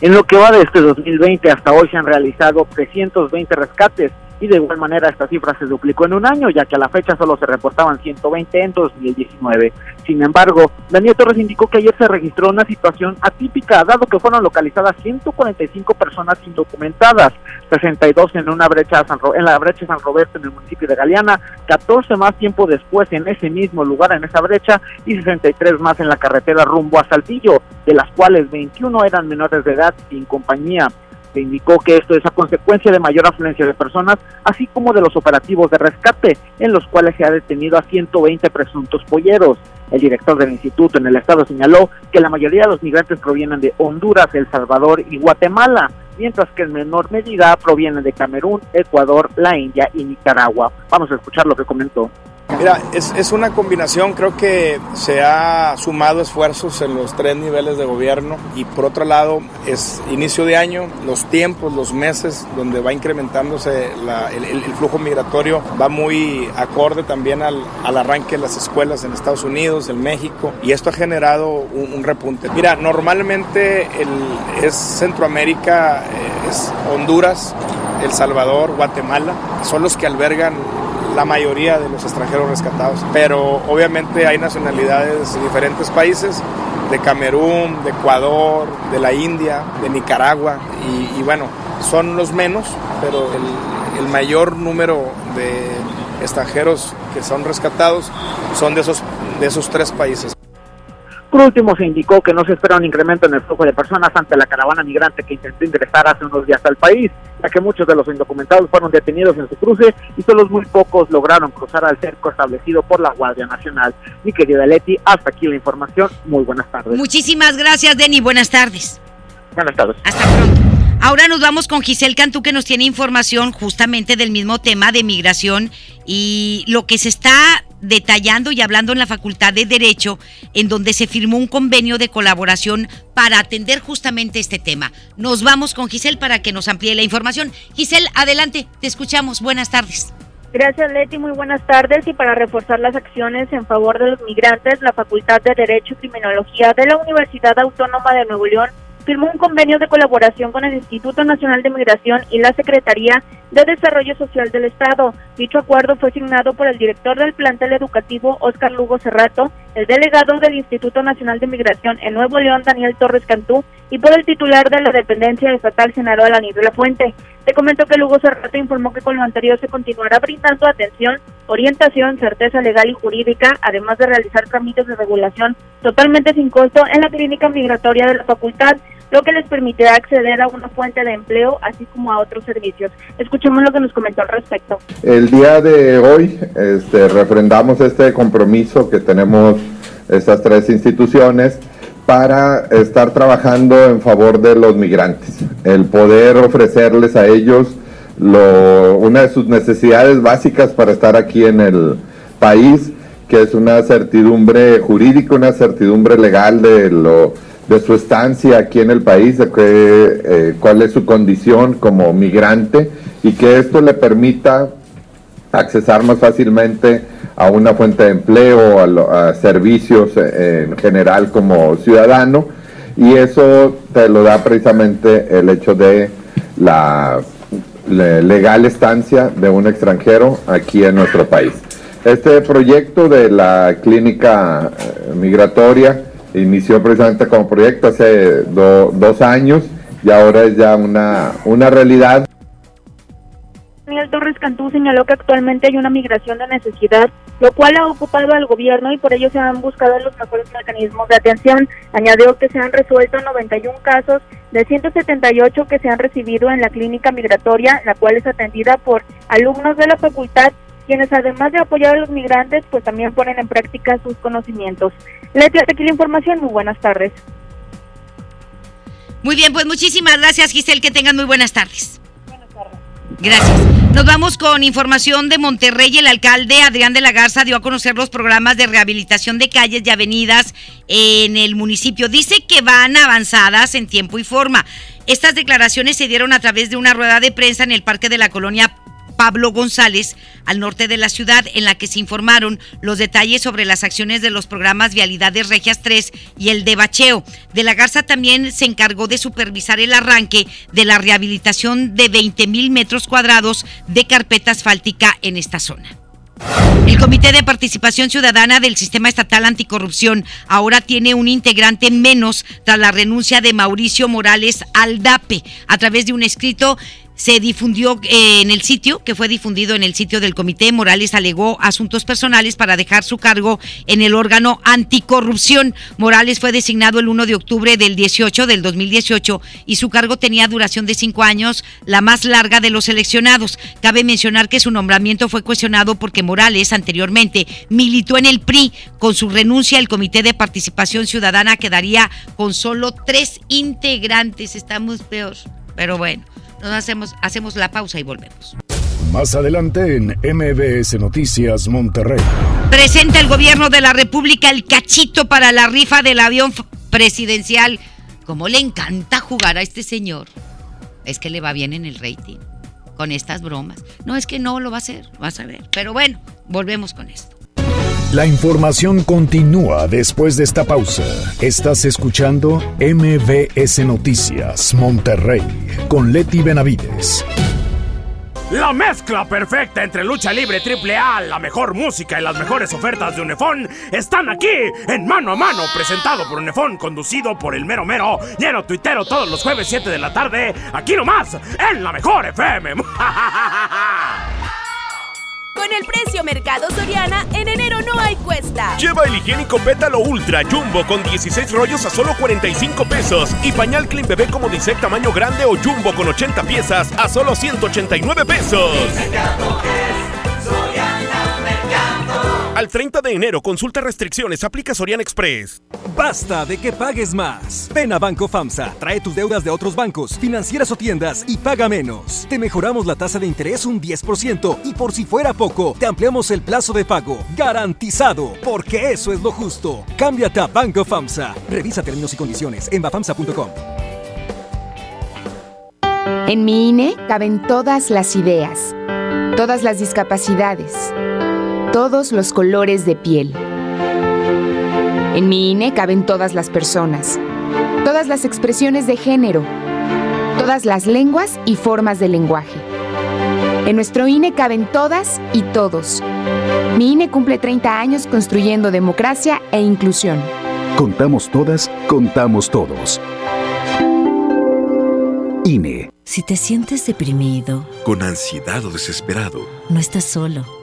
En lo que va de este 2020 hasta hoy se han realizado 320 rescates y de igual manera esta cifra se duplicó en un año, ya que a la fecha solo se reportaban 120 en 2019. Sin embargo, Daniel Torres indicó que ayer se registró una situación atípica, dado que fueron localizadas 145 personas indocumentadas, 62 en una brecha San en la brecha San Roberto en el municipio de Galeana, 14 más tiempo después en ese mismo lugar, en esa brecha, y 63 más en la carretera rumbo a Saltillo, de las cuales 21 eran menores de edad sin compañía. Se indicó que esto es a consecuencia de mayor afluencia de personas, así como de los operativos de rescate, en los cuales se ha detenido a 120 presuntos polleros. El director del instituto en el estado señaló que la mayoría de los migrantes provienen de Honduras, El Salvador y Guatemala, mientras que en menor medida provienen de Camerún, Ecuador, la India y Nicaragua. Vamos a escuchar lo que comentó. Mira, es, es, una combinación, creo que se ha sumado esfuerzos en los tres niveles de gobierno y por otro lado es inicio de año, los tiempos, los meses donde va incrementándose la, el, el, flujo migratorio va muy acorde también al, al, arranque de las escuelas en Estados Unidos, en México y esto ha generado un, un repunte. Mira, normalmente el, es Centroamérica, eh, es Honduras, El Salvador, Guatemala, son los que albergan la mayoría de los extranjeros rescatados. Pero obviamente hay nacionalidades de diferentes países, de Camerún, de Ecuador, de la India, de Nicaragua, y, bueno, son los menos, pero el, el, mayor número de extranjeros que son rescatados son de esos, de esos tres países. Por último, se indicó que no se espera un incremento en el flujo de personas ante la caravana migrante que intentó ingresar hace unos días al país, ya que muchos de los indocumentados fueron detenidos en su cruce y solo muy pocos lograron cruzar al cerco establecido por la Guardia Nacional. Mi querida Leti, hasta aquí la información. Muy buenas tardes. Muchísimas gracias, Denny. Buenas tardes. Buenas tardes. Hasta pronto. Ahora nos vamos con Giselle Cantú que nos tiene información justamente del mismo tema de migración y lo que se está detallando y hablando en la Facultad de Derecho, en donde se firmó un convenio de colaboración para atender justamente este tema. Nos vamos con Giselle para que nos amplíe la información. Giselle, adelante, te escuchamos. Buenas tardes. Gracias, Leti. Muy buenas tardes. Y para reforzar las acciones en favor de los migrantes, la Facultad de Derecho y Criminología de la Universidad Autónoma de Nuevo León firmó un convenio de colaboración con el Instituto Nacional de Migración y la Secretaría de Desarrollo Social del Estado. Dicho acuerdo fue signado por el director del plantel educativo, Óscar Lugo Cerrato, el delegado del Instituto Nacional de Migración en Nuevo León, Daniel Torres Cantú, y por el titular de la dependencia estatal, Senador Alanis de la Fuente. Te comento que Lugo Cerrato informó que con lo anterior se continuará brindando atención, orientación, certeza legal y jurídica, además de realizar trámites de regulación totalmente sin costo en la clínica migratoria de la facultad, lo que les permitirá acceder a una fuente de empleo, así como a otros servicios. Escuchemos lo que nos comentó al respecto. El día de hoy este, refrendamos este compromiso que tenemos estas tres instituciones para estar trabajando en favor de los migrantes, el poder ofrecerles a ellos lo, una de sus necesidades básicas para estar aquí en el país, que es una certidumbre jurídica, una certidumbre legal de lo de su estancia aquí en el país, de que, eh, cuál es su condición como migrante y que esto le permita accesar más fácilmente a una fuente de empleo, a, a servicios eh, en general como ciudadano y eso te lo da precisamente el hecho de la legal estancia de un extranjero aquí en nuestro país. Este proyecto de la clínica eh, migratoria inició precisamente como proyecto hace dos años y ahora es ya una, una realidad. Daniel Torres Cantú señaló que actualmente hay una migración de necesidad, lo cual ha ocupado al gobierno y por ello se han buscado los mejores mecanismos de atención. Añadió que se han resuelto 91 casos de 178 que se han recibido en la clínica migratoria, la cual es atendida por alumnos de la facultad quienes además de apoyar a los migrantes, pues también ponen en práctica sus conocimientos. Leti, aquí la información. Muy buenas tardes. Muy bien, pues muchísimas gracias, Giselle. Que tengan muy buenas tardes. Buenas tardes. Gracias. Nos vamos con información de Monterrey. El alcalde Adrián de la Garza dio a conocer los programas de rehabilitación de calles y avenidas en el municipio. Dice que van avanzadas en tiempo y forma. Estas declaraciones se dieron a través de una rueda de prensa en el Parque de la Colonia Pablo González, al norte de la ciudad, en la que se informaron los detalles sobre las acciones de los programas Vialidades Regias 3 y el de Bacheo. De la Garza también se encargó de supervisar el arranque de la rehabilitación de 20 mil metros cuadrados de carpeta asfáltica en esta zona. El Comité de Participación Ciudadana del Sistema Estatal Anticorrupción ahora tiene un integrante menos tras la renuncia de Mauricio Morales Aldape. A través de un escrito se difundió eh, en el sitio, que fue difundido en el sitio del comité. Morales alegó asuntos personales para dejar su cargo en el órgano anticorrupción. Morales fue designado el 1 de octubre del 18 del 2018 y su cargo tenía duración de cinco años, la más larga de los seleccionados. Cabe mencionar que su nombramiento fue cuestionado porque Morales anteriormente militó en el PRI. Con su renuncia, el Comité de Participación Ciudadana quedaría con solo tres integrantes. Estamos peor, pero bueno. Nos hacemos, hacemos la pausa y volvemos. Más adelante en MBS Noticias Monterrey. Presenta el gobierno de la República el cachito para la rifa del avión presidencial. ¿Cómo le encanta jugar a este señor? Es que le va bien en el rating con estas bromas. No es que no lo va a hacer, vas a ver. Pero bueno, volvemos con esto. La información continúa después de esta pausa. Estás escuchando MBS Noticias Monterrey con Leti Benavides. La mezcla perfecta entre lucha libre triple A, la mejor música y las mejores ofertas de Unefón están aquí en Mano a Mano, presentado por Unefón, conducido por el mero mero, lleno tuitero todos los jueves 7 de la tarde, aquí nomás, en la mejor FM. <laughs> Con el precio Mercado Soriana, en enero no hay cuesta. Lleva el higiénico Pétalo Ultra Jumbo con 16 rollos a solo 45 pesos. Y pañal Clean Bebé como dice tamaño grande o Jumbo con 80 piezas a solo 189 pesos. Al 30 de enero, consulta restricciones, aplica Sorian Express. Basta de que pagues más. Ven a Banco FAMSA, trae tus deudas de otros bancos, financieras o tiendas y paga menos. Te mejoramos la tasa de interés un 10% y por si fuera poco, te ampliamos el plazo de pago. Garantizado, porque eso es lo justo. Cámbiate a Banco FAMSA. Revisa términos y condiciones en bafamsa.com. En mi INE caben todas las ideas, todas las discapacidades todos los colores de piel. En mi INE caben todas las personas, todas las expresiones de género, todas las lenguas y formas de lenguaje. En nuestro INE caben todas y todos. Mi INE cumple 30 años construyendo democracia e inclusión. Contamos todas, contamos todos. INE. Si te sientes deprimido, con ansiedad o desesperado, no estás solo.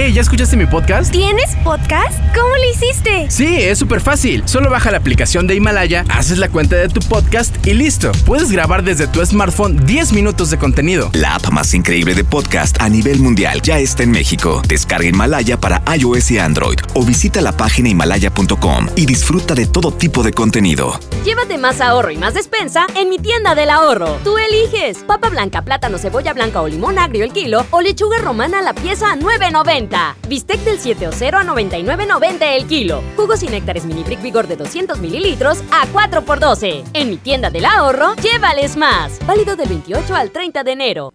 Hey, ¿ya escuchaste mi podcast? ¿Tienes podcast? ¿Cómo lo hiciste? Sí, es súper fácil. Solo baja la aplicación de Himalaya, haces la cuenta de tu podcast y listo. Puedes grabar desde tu smartphone 10 minutos de contenido. La app más increíble de podcast a nivel mundial ya está en México. Descarga Himalaya para iOS y Android o visita la página himalaya.com y disfruta de todo tipo de contenido. Llévate más ahorro y más despensa en mi tienda del ahorro. Tú eliges papa blanca, plátano, cebolla blanca o limón agrio el kilo o lechuga romana a la pieza a 9.90. Bistec del 7 o 0 a 99.90 el kilo. Jugos y néctares mini brick vigor de 200 mililitros a 4 por 12. En mi tienda del ahorro, llévales más. Válido del 28 al 30 de enero.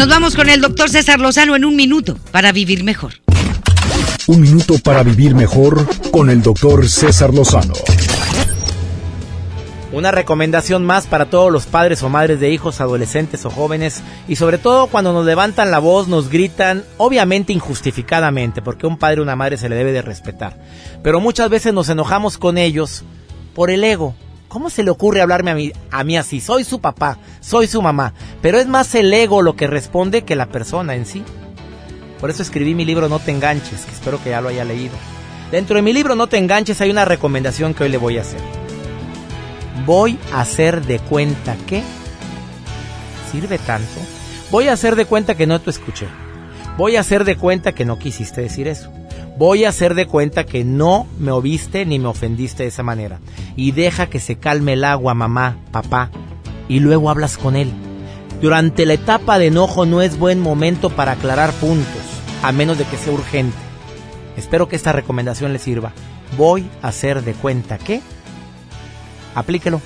Nos vamos con el doctor César Lozano en un minuto para vivir mejor. Un minuto para vivir mejor con el doctor César Lozano. Una recomendación más para todos los padres o madres de hijos, adolescentes o jóvenes y sobre todo cuando nos levantan la voz, nos gritan, obviamente injustificadamente, porque a un padre o una madre se le debe de respetar. Pero muchas veces nos enojamos con ellos por el ego. ¿Cómo se le ocurre hablarme a mí, a mí así? Soy su papá, soy su mamá, pero es más el ego lo que responde que la persona en sí. Por eso escribí mi libro No te enganches, que espero que ya lo haya leído. Dentro de mi libro No te enganches hay una recomendación que hoy le voy a hacer voy a hacer de cuenta que... ¿Sirve tanto? Voy a hacer de cuenta que no te escuché. Voy a hacer de cuenta que no quisiste decir eso. Voy a hacer de cuenta que no me oviste ni me ofendiste de esa manera. Y deja que se calme el agua, mamá, papá. Y luego hablas con él. Durante la etapa de enojo no es buen momento para aclarar puntos, a menos de que sea urgente. Espero que esta recomendación le sirva. Voy a hacer de cuenta que aplíquelo.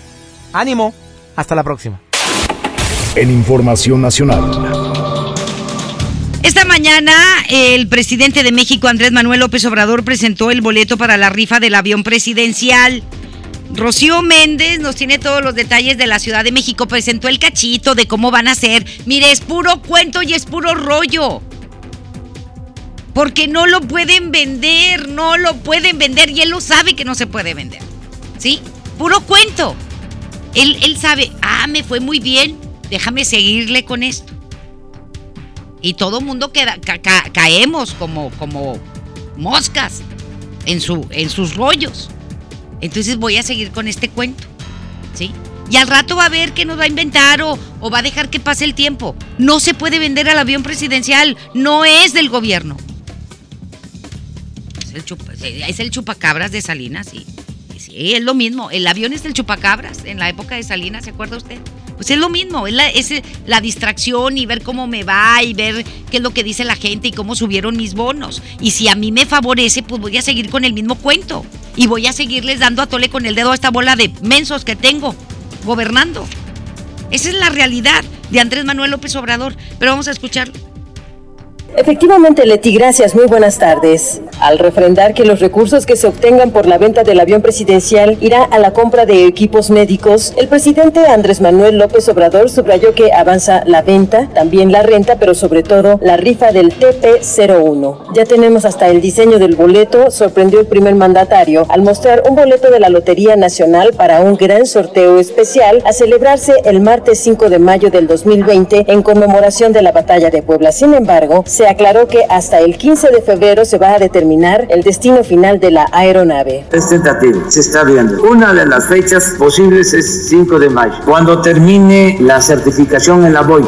Ánimo, hasta la próxima. En Información Nacional. Esta mañana el presidente de México, Andrés Manuel López Obrador, presentó el boleto para la rifa del avión presidencial. Rocío Méndez nos tiene todos los detalles de la Ciudad de México, presentó el cachito de cómo van a ser. Mire, es puro cuento y es puro rollo. Porque no lo pueden vender, no lo pueden vender y él lo sabe que no se puede vender. ¿Sí? Puro cuento. Él, él sabe, ah, me fue muy bien, déjame seguirle con esto. Y todo mundo queda, ca, ca, caemos como, como moscas en, su, en sus rollos. Entonces voy a seguir con este cuento. ¿Sí? Y al rato va a ver que nos va a inventar o, o va a dejar que pase el tiempo. No se puede vender al avión presidencial, no es del gobierno. Es el chupacabras de Salinas, sí. Es lo mismo. El avión es el chupacabras en la época de Salinas, ¿se acuerda usted? Pues es lo mismo, es la, es la, distracción y ver cómo me va y ver qué es lo que dice la gente y cómo subieron mis bonos. Y si a mí me favorece, pues voy a seguir con el mismo cuento. Y voy a seguirles dando a tole con el dedo a esta bola de mensos que tengo gobernando. Esa es la realidad de Andrés Manuel López Obrador. Pero vamos a escucharlo Efectivamente, Leti, gracias. Muy buenas tardes. Al refrendar que los recursos que se obtengan por la venta del avión presidencial irá a la compra de equipos médicos, el presidente Andrés Manuel López Obrador subrayó que avanza la venta, también la renta, pero sobre todo la rifa del TP01. Ya tenemos hasta el diseño del boleto, sorprendió el primer mandatario al mostrar un boleto de la Lotería Nacional para un gran sorteo especial a celebrarse el martes 5 de mayo del 2020 en conmemoración de la batalla de Puebla. Sin embargo, se aclaró que hasta el 15 de febrero se va a determinar el destino final de la aeronave. Es tentativo, se está viendo. Una de las fechas posibles es 5 de mayo, cuando termine la certificación en la BOI.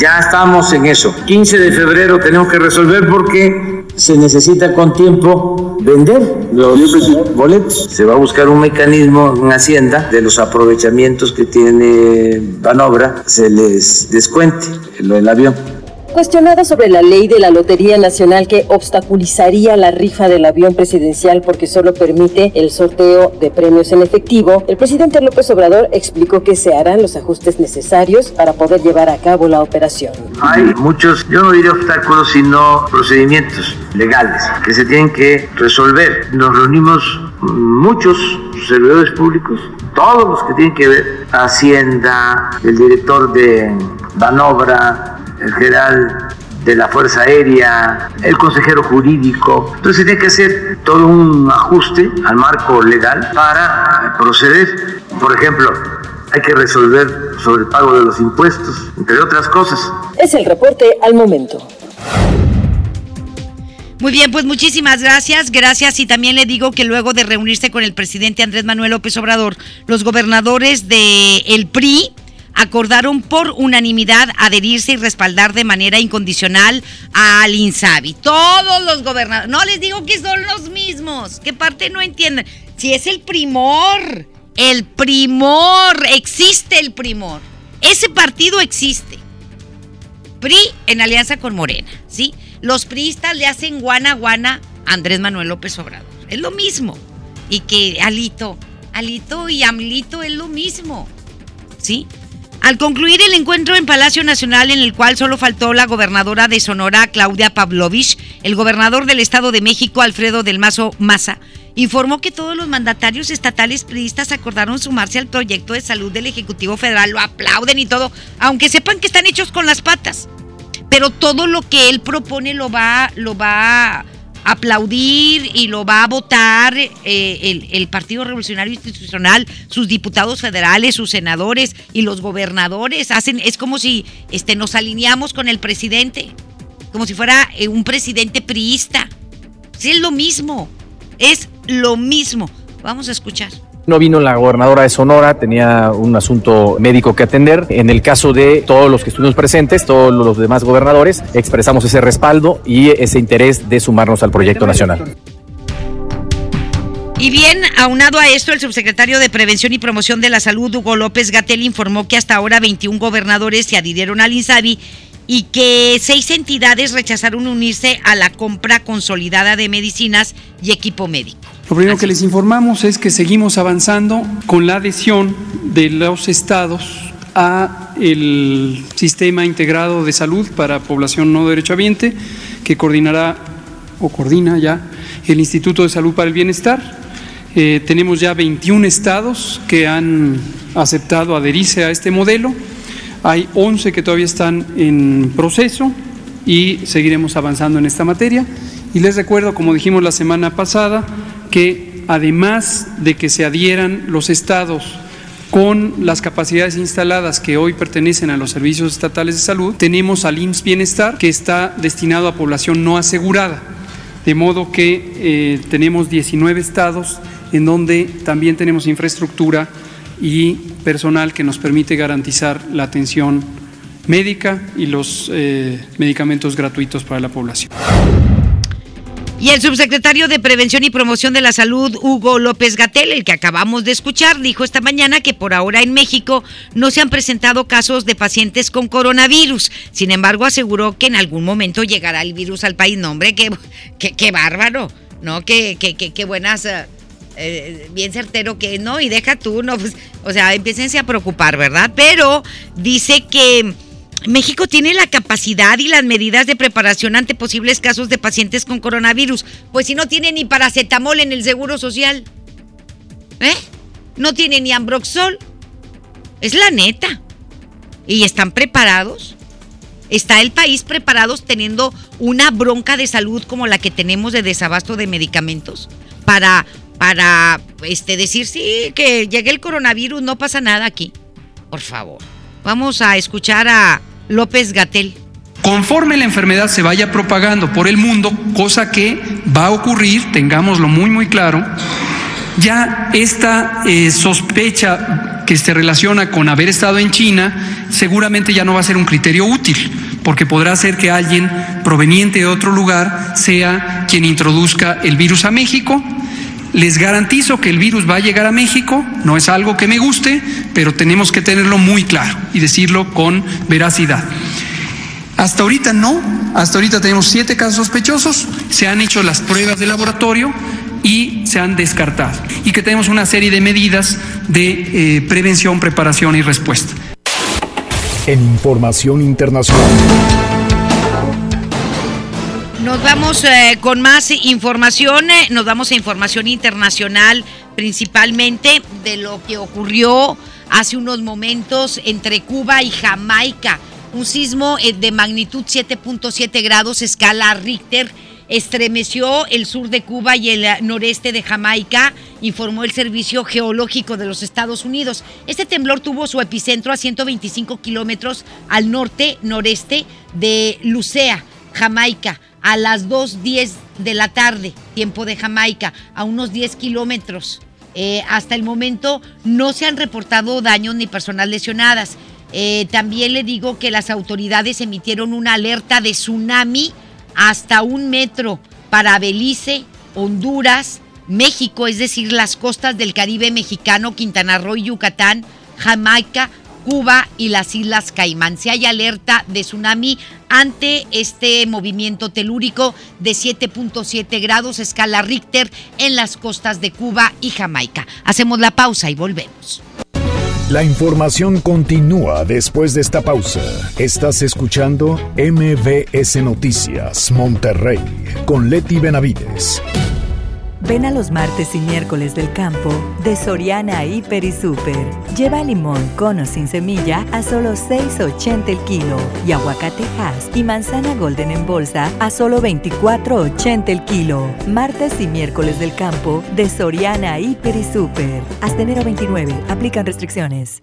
Ya estamos en eso. 15 de febrero tenemos que resolver porque se necesita con tiempo vender los boletos. Se va a buscar un mecanismo en Hacienda de los aprovechamientos que tiene Banobra, se les descuente lo del avión. Cuestionado sobre la ley de la Lotería Nacional que obstaculizaría la rifa del avión presidencial porque solo permite el sorteo de premios en efectivo, el presidente López Obrador explicó que se harán los ajustes necesarios para poder llevar a cabo la operación. Hay muchos, yo no diría obstáculos, sino procedimientos legales que se tienen que resolver. Nos reunimos muchos servidores públicos, todos los que tienen que ver, Hacienda, el director de Banobra, el general de la Fuerza Aérea, el consejero jurídico. Entonces tiene que hacer todo un ajuste al marco legal para proceder. Por ejemplo, hay que resolver sobre el pago de los impuestos, entre otras cosas. Es el reporte al momento. Muy bien, pues muchísimas gracias. Gracias y también le digo que luego de reunirse con el presidente Andrés Manuel López Obrador, los gobernadores del el PRI acordaron por unanimidad adherirse y respaldar de manera incondicional al INSABI. Todos los gobernadores, no les digo que son los mismos, ¿qué parte no entienden? Si es el primor, el primor, existe el primor. Ese partido existe. PRI en alianza con Morena, ¿sí? Los priistas le hacen guana guana a Andrés Manuel López Obrador. Es lo mismo. Y que Alito, Alito y Amlito es lo mismo. ¿Sí? Al concluir el encuentro en Palacio Nacional en el cual solo faltó la gobernadora de Sonora, Claudia Pavlovich, el gobernador del Estado de México, Alfredo del Mazo Maza, informó que todos los mandatarios estatales priistas acordaron sumarse al proyecto de salud del Ejecutivo Federal, lo aplauden y todo, aunque sepan que están hechos con las patas. Pero todo lo que él propone lo va, lo va aplaudir y lo va a votar eh, el, Partido Revolucionario Institucional, sus diputados federales, sus senadores y los gobernadores. Hacen, es como si este, nos alineamos con el presidente, como si fuera eh, un presidente priista. Es lo mismo, es lo mismo. Vamos a escuchar. No vino la gobernadora de Sonora, tenía un asunto médico que atender. En el caso de todos los que estuvimos presentes, todos los demás gobernadores, expresamos ese respaldo y ese interés de sumarnos al proyecto nacional. Y bien, aunado a esto, el subsecretario de Prevención y Promoción de la Salud, Hugo López Gatel, informó que hasta ahora 21 gobernadores se adhirieron al INSABI y que seis entidades rechazaron unirse a la compra consolidada de medicinas y equipo médico. Lo primero que les informamos es que seguimos avanzando con la adhesión de los estados a el sistema integrado de salud para población no derechohabiente que coordinará o coordina ya el Instituto de Salud para el Bienestar. Eh, tenemos ya 21 estados que han aceptado adherirse a este modelo. Hay 11 que todavía están en proceso y seguiremos avanzando en esta materia. Y les recuerdo, como dijimos la semana pasada, que además de que se adhieran los estados con las capacidades instaladas que hoy pertenecen a los servicios estatales de salud, tenemos al IMSS Bienestar que está destinado a población no asegurada. De modo que eh, tenemos 19 estados en donde también tenemos infraestructura y personal que nos permite garantizar la atención médica y los eh, medicamentos gratuitos para la población. Y el subsecretario de Prevención y Promoción de la Salud, Hugo López Gatel, el que acabamos de escuchar, dijo esta mañana que por ahora en México no se han presentado casos de pacientes con coronavirus. Sin embargo, aseguró que en algún momento llegará el virus al país. No, hombre, qué, qué, bárbaro, ¿no? Qué, qué, qué, buenas... Eh, bien certero que no, y deja tú, no, pues, o sea, empiecense a preocupar, ¿verdad? Pero dice que México tiene la capacidad y las medidas de preparación ante posibles casos de pacientes con coronavirus. Pues si no tiene ni paracetamol en el seguro social, ¿eh? No tiene ni ambroxol. Es la neta. ¿Y están preparados? ¿Está el país preparado teniendo una bronca de salud como la que tenemos de desabasto de medicamentos? Para, para este, decir, sí, que llegue el coronavirus, no pasa nada aquí. Por favor. Vamos a escuchar a López Gatel. Conforme la enfermedad se vaya propagando por el mundo, cosa que va a ocurrir, tengámoslo muy muy claro, ya esta eh, sospecha que se relaciona con haber estado en China seguramente ya no va a ser un criterio útil, porque podrá ser que alguien proveniente de otro lugar sea quien introduzca el virus a México. Les garantizo que el virus va a llegar a México, no es algo que me guste, pero tenemos que tenerlo muy claro y decirlo con veracidad. Hasta ahorita no, hasta ahorita tenemos siete casos sospechosos, se han hecho las pruebas de laboratorio y se han descartado. Y que tenemos una serie de medidas de eh, prevención, preparación y respuesta. En información internacional. Nos vamos eh, con más información, eh, nos vamos a información internacional, principalmente de lo que ocurrió hace unos momentos entre Cuba y Jamaica. Un sismo eh, de magnitud 7.7 grados, escala Richter, estremeció el sur de Cuba y el noreste de Jamaica, informó el Servicio Geológico de los Estados Unidos. Este temblor tuvo su epicentro a 125 kilómetros al norte-noreste de Lucea, Jamaica, a las 2.10 de la tarde, tiempo de Jamaica, a unos 10 kilómetros. Eh, hasta el momento no se han reportado daños ni personas lesionadas. Eh, también le digo que las autoridades emitieron una alerta de tsunami hasta un metro para Belice, Honduras, México, es decir, las costas del Caribe mexicano, Quintana Roo y Yucatán, Jamaica, Cuba y las Islas Caimán. Si hay alerta de tsunami ante este movimiento telúrico de 7.7 grados escala Richter en las costas de Cuba y Jamaica. Hacemos la pausa y volvemos. La información continúa después de esta pausa. Estás escuchando MBS Noticias Monterrey con Leti Benavides. Ven a los martes y miércoles del campo de Soriana Hiper y Super. Lleva limón con o sin semilla a solo 6.80 el kilo y aguacate Hass y manzana Golden en bolsa a solo 24.80 el kilo. Martes y miércoles del campo de Soriana Hiper y Super. Hasta enero 29. Aplican restricciones.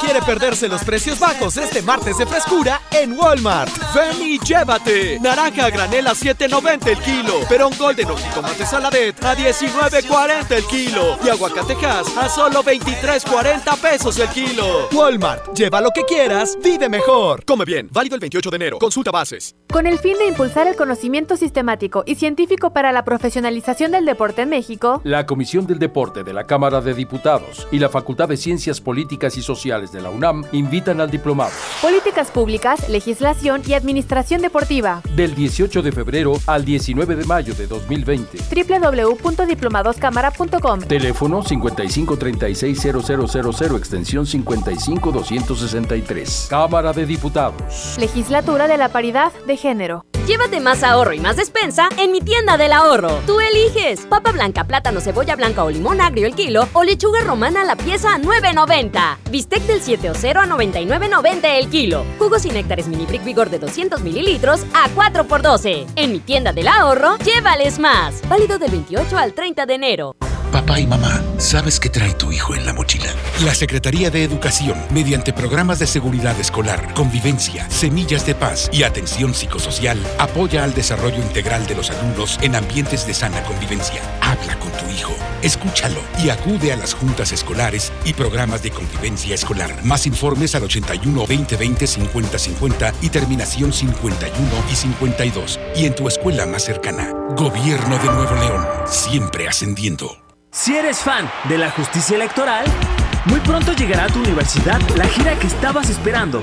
quiere perderse los precios bajos este martes de frescura en Walmart. Ven y llévate. Naranja a granel a 7.90 el kilo. Perón Golden o jitomate saladet a 19.40 el kilo. Y aguacatejas a solo 23.40 pesos el kilo. Walmart. Lleva lo que quieras, vive mejor. Come bien. Válido el 28 de enero. Consulta bases. Con el fin de impulsar el conocimiento sistemático y científico para la profesionalización del deporte en México, la Comisión del Deporte de la Cámara de Diputados y la Facultad de Ciencias Políticas y Sociales de la UNAM invitan al diplomado. Políticas Públicas, Legislación y Administración Deportiva. Del 18 de febrero al 19 de mayo de 2020. www.diplomadoscámara.com. Teléfono 55360000 extensión 55263. Cámara de Diputados. Legislatura de la Paridad de Género. Llévate más ahorro y más despensa en mi tienda del ahorro. Tú eliges papa blanca, plátano, cebolla blanca o limón agrio el kilo o lechuga romana la pieza a 9.90. Bistec del 7 o 0 a 99.90 el kilo. Jugos y néctares mini brick vigor de 200 mililitros a 4 por 12. En mi tienda del ahorro, llévales más. Válido del 28 al 30 de enero. Papá y mamá, ¿sabes qué trae tu hijo en la mochila? La Secretaría de Educación, mediante programas de seguridad escolar, convivencia, semillas de paz y atención psicosocial, apoya al desarrollo integral de los alumnos en ambientes de sana convivencia. Habla con tu hijo, escúchalo y acude a las juntas escolares y programas de convivencia escolar. Más informes al 81 2020 50 50 y terminación 51 y 52. Y en tu escuela más cercana. Gobierno de Nuevo León, siempre ascendiendo. Si eres fan de la justicia electoral, muy pronto llegará a tu universidad la gira que estabas esperando.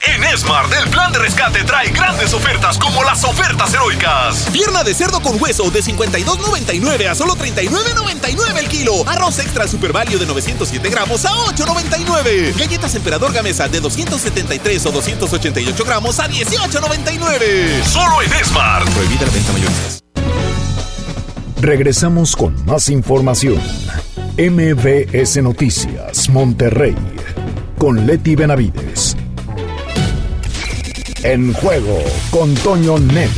En Esmart, el plan de rescate trae grandes ofertas como las ofertas heroicas. Pierna de cerdo con hueso de 52.99 a solo 39.99 el kilo. Arroz extra super valio de 907 gramos a 8.99. Galletas emperador gamesa de 273 o 288 gramos a 18.99. Solo en Esmart. Prohibida la venta mayoristas. Regresamos con más información. MBS Noticias, Monterrey, con Leti Benavides. En juego con Toño Net.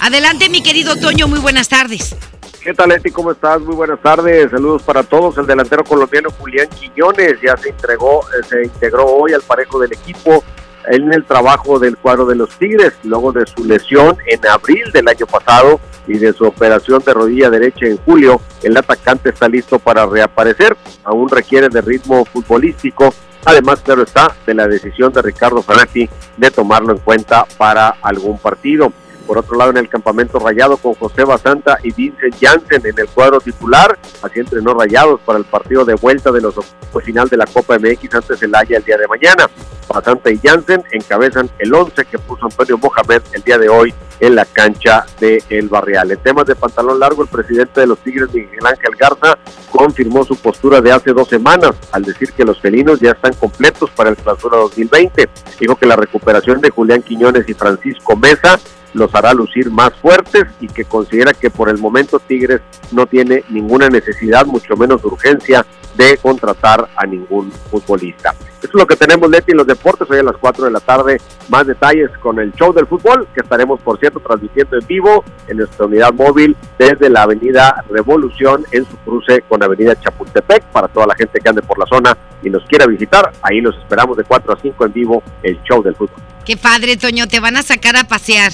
Adelante, mi querido Toño, muy buenas tardes. ¿Qué tal, Leti? ¿Cómo estás? Muy buenas tardes. Saludos para todos. El delantero colombiano Julián Quiñones ya se entregó, eh, se integró hoy al parejo del equipo en el trabajo del cuadro de los Tigres, luego de su lesión en abril del año pasado y de su operación de rodilla derecha en julio. El atacante está listo para reaparecer. Aún requiere de ritmo futbolístico. Además, claro está, de la decisión de Ricardo Fanati de tomarlo en cuenta para algún partido. Por otro lado, en el campamento rayado con José Basanta y Vincent Janssen en el cuadro titular, así entrenó rayados para el partido de vuelta de los octavos final de la Copa MX antes del Haya el día de mañana. Basanta y Janssen encabezan el 11 que puso Antonio Mohamed el día de hoy en la cancha de El Barrial. En temas de pantalón largo, el presidente de los Tigres, Miguel Ángel Garza, confirmó su postura de hace dos semanas al decir que los felinos ya están completos para el clausura 2020. Dijo que la recuperación de Julián Quiñones y Francisco Mesa los hará lucir más fuertes y que considera que por el momento Tigres no tiene ninguna necesidad, mucho menos urgencia, de contratar a ningún futbolista. Eso es lo que tenemos, Leti, en los deportes. Hoy a las 4 de la tarde, más detalles con el show del fútbol, que estaremos, por cierto, transmitiendo en vivo en nuestra unidad móvil desde la Avenida Revolución en su cruce con Avenida Chapultepec. Para toda la gente que ande por la zona y nos quiera visitar, ahí los esperamos de 4 a 5 en vivo, el show del fútbol. Qué padre, Toño, te van a sacar a pasear.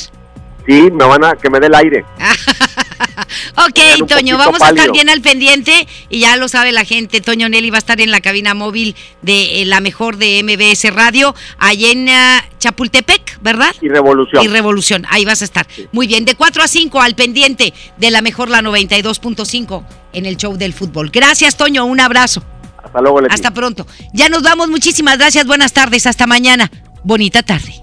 Sí, me van a que me dé el aire. <laughs> Ok, Toño, vamos a estar bien al pendiente y ya lo sabe la gente. Toño Nelly va a estar en la cabina móvil de eh, la mejor de MBS Radio, allá en ah, Chapultepec, ¿verdad? Y Revolución. Y Revolución, ahí vas a estar. Muy bien, de 4 a 5 al pendiente de la mejor, la 92.5 en el show del fútbol. Gracias, Toño, un abrazo. Hasta luego, Leti. Hasta pronto. Ya nos vamos, muchísimas gracias, buenas tardes, hasta mañana. Bonita tarde.